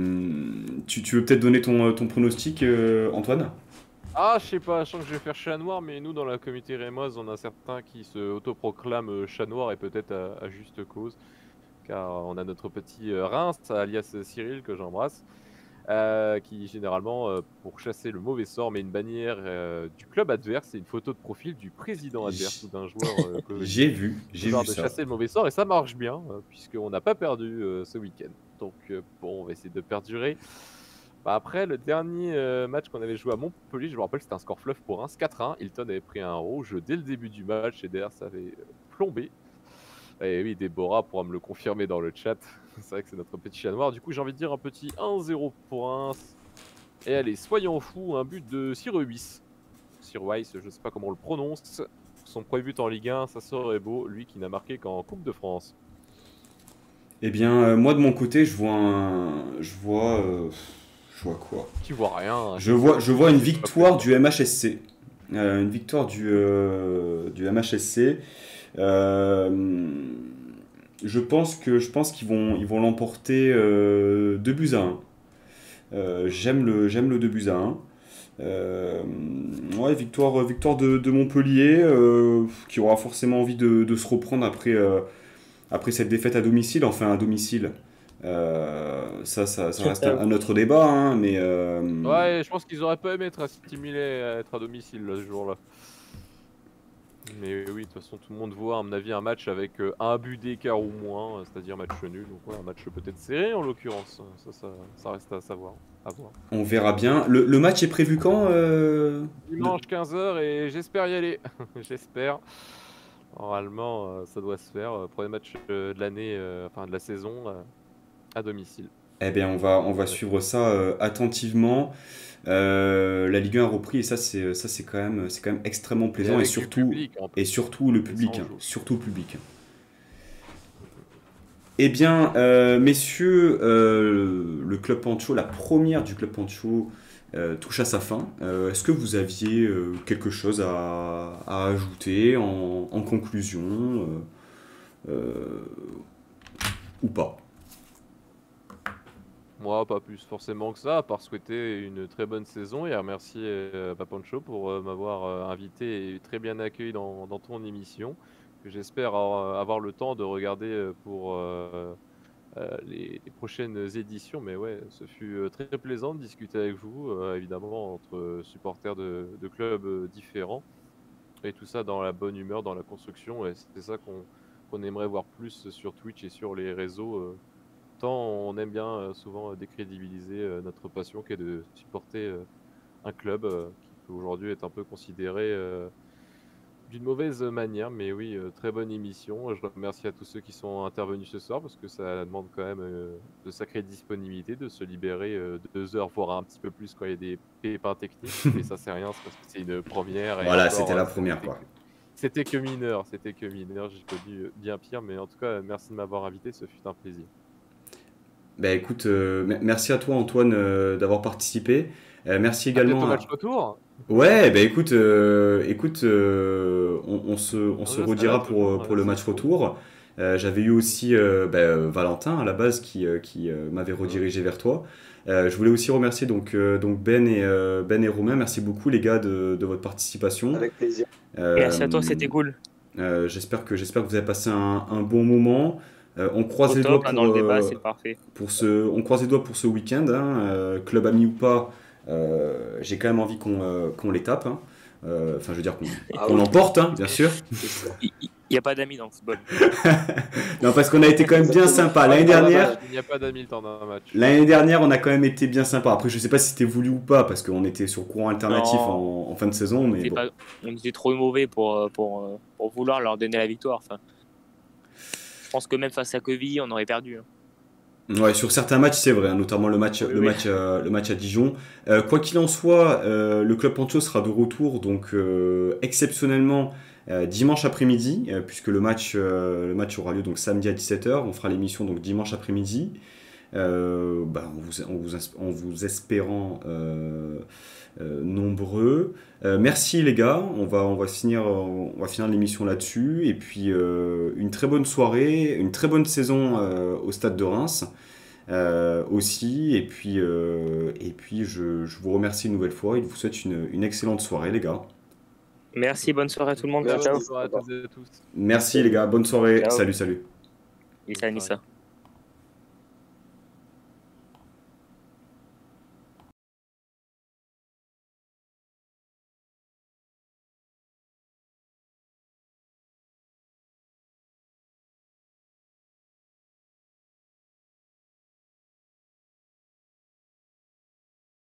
A: tu, tu veux peut-être donner ton, ton pronostic, euh, Antoine?
D: Ah, je sais pas, je sens que je vais faire chat noir, mais nous, dans la communauté rémoise, on a certains qui se autoproclament euh, chat noir et peut-être à, à juste cause. Car on a notre petit euh, Reims, alias Cyril, que j'embrasse, euh, qui généralement, euh, pour chasser le mauvais sort, met une bannière euh, du club adverse et une photo de profil du président adverse ou d'un joueur. que-
A: J'ai vu, j'ai vu
D: de
A: ça.
D: chasser le mauvais sort et ça marche bien puisqu'on n'a pas perdu ce week-end. Donc bon, on va essayer de perdurer. Bah, après le dernier match qu'on avait joué à Montpellier, je me rappelle c'était un score fluff pour 1 4-1. Hilton avait pris un rouge dès le début du match et derrière ça avait plombé. Et oui, Déborah pourra me le confirmer dans le chat. C'est vrai que c'est notre petit chat noir. Du coup, j'ai envie de dire un petit 1-0 pour Reims. Et allez, soyons fous, un but de Sir Weiss. Sir Weiss, je sais pas comment on le prononce. Son premier but en Ligue 1, ça serait beau, lui qui n'a marqué qu'en Coupe de France.
A: Eh bien, euh, moi de mon côté, je vois un, je vois, euh, je vois quoi?
D: Tu vois rien. hein.
A: Je vois, je vois une victoire du MHSC. Euh, une victoire du, du MHSC. Euh, je pense que je pense qu'ils vont ils vont l'emporter euh, 2 buts à 1. Euh, j'aime le j'aime le 2 buts à 1. Euh, ouais, victoire, victoire de, de Montpellier euh, qui aura forcément envie de, de se reprendre après, euh, après cette défaite à domicile, enfin à domicile. ça, ça, ça reste un, autre débat, hein, mais.
D: Ouais, je pense qu'ils auraient pas aimé être stimulés à être à domicile ce jour-là. Mais oui, de toute façon, tout le monde voit, à mon avis, un match avec euh, un but d'écart ou moins, euh, c'est-à-dire match nul. Donc, ouais, un match peut-être serré en l'occurrence. Ça, ça, reste à savoir. À voir.
A: On verra bien. Le, le match est prévu quand euh...
D: Dimanche 15h et j'espère y aller. j'espère. Normalement, euh, ça doit se faire. Premier match de l'année, enfin de la saison, à domicile.
A: Eh bien, on va, on va suivre ça attentivement. Euh, la Ligue 1 a repris et ça c'est ça c'est quand même c'est quand même extrêmement plaisant et, surtout et surtout le public hein, surtout le public. Eh bien, euh, messieurs, euh, le club Pancho, la première du club Pancho touche à sa fin. Est-ce que vous aviez quelque chose à, ajouter en, en conclusion ou pas?
D: Moi, pas plus forcément que ça, à part souhaiter une très bonne saison et remercier euh, Papancho pour euh, m'avoir euh, invité et très bien accueilli dans, ton émission. J'espère avoir le temps de regarder pour les, prochaines éditions. Mais ouais, ce fut très plaisant de discuter avec vous, évidemment, entre supporters de, clubs différents. Et tout ça dans la bonne humeur, dans la construction. Et c'est ça qu'on aimerait voir plus sur Twitch et sur les réseaux on aime bien euh, souvent euh, décrédibiliser euh, notre passion qui est de supporter un club qui aujourd'hui être un peu considéré d'une mauvaise manière, mais oui, très bonne émission. Je remercie à tous ceux qui sont intervenus ce soir parce que ça demande quand même de sacrée disponibilité, de se libérer deux heures, voire un petit peu plus quand il y a des pépins techniques. mais ça, c'est rien, parce que c'est une première.
A: voilà, c'était la première, quoi.
D: C'était que mineur, c'était que mineur. J'ai connu bien pire, mais en tout cas, merci de m'avoir invité, ce fut un plaisir.
A: Bah écoute, euh, merci à toi Antoine euh, d'avoir participé. Euh, merci également.
D: À match retour.
A: Ouais, bah écoute, écoute, on, se, on se redira pour, pour le match retour. J'avais eu aussi bah, Valentin à la base qui, qui m'avait redirigé vers toi. je voulais aussi remercier donc, donc Ben, et, ben et Romain. Merci beaucoup les gars de, de votre participation.
C: Avec plaisir.
B: Merci à toi, c'était cool.
A: j'espère que j'espère que vous avez passé un, un bon moment. Euh, on croise les doigts pour,
B: le débat, euh,
A: pour ce, on croise les doigts pour ce week-end. Hein, euh, club ami ou pas, j'ai quand même envie qu'on les tape. Hein. Enfin, je veux dire qu'on ah l'emporte, hein, bien sûr.
B: Il n'y a pas d'amis dans le football.
A: non, parce qu'on a été quand même bien sympa. L'année dernière.
D: Il n'y a pas d'amis dans un match.
A: L'année dernière, on a quand même été bien sympa. Après, je sais pas si c'était voulu ou pas, parce qu'on était sur courant alternatif en, fin de saison. Mais
B: on était trop mauvais pour, pour, pour, vouloir leur donner la victoire. Enfin, pense que même face à Queville, on aurait perdu. Hein.
A: Ouais, sur certains matchs, c'est vrai, hein, notamment le match, le, Match, euh, le match à Dijon. Euh, quoi qu'il en soit, euh, le club Pancho sera de retour, donc exceptionnellement dimanche après-midi, puisque le match, le match aura lieu donc samedi à 17h. On fera l'émission donc dimanche après-midi, bah, en, vous, vous, vous, espérant nombreux. Euh, merci les gars, on va, on va finir, on va finir l'émission là-dessus. Et puis euh, une très bonne soirée, une très bonne saison au stade de Reims. aussi. Et puis, et puis je, je, vous remercie une nouvelle fois et je vous souhaite une, une excellente soirée, les gars.
B: Merci, bonne soirée à tout le monde.
A: Merci, les gars, bonne soirée. Salut, salut.
B: Et ça.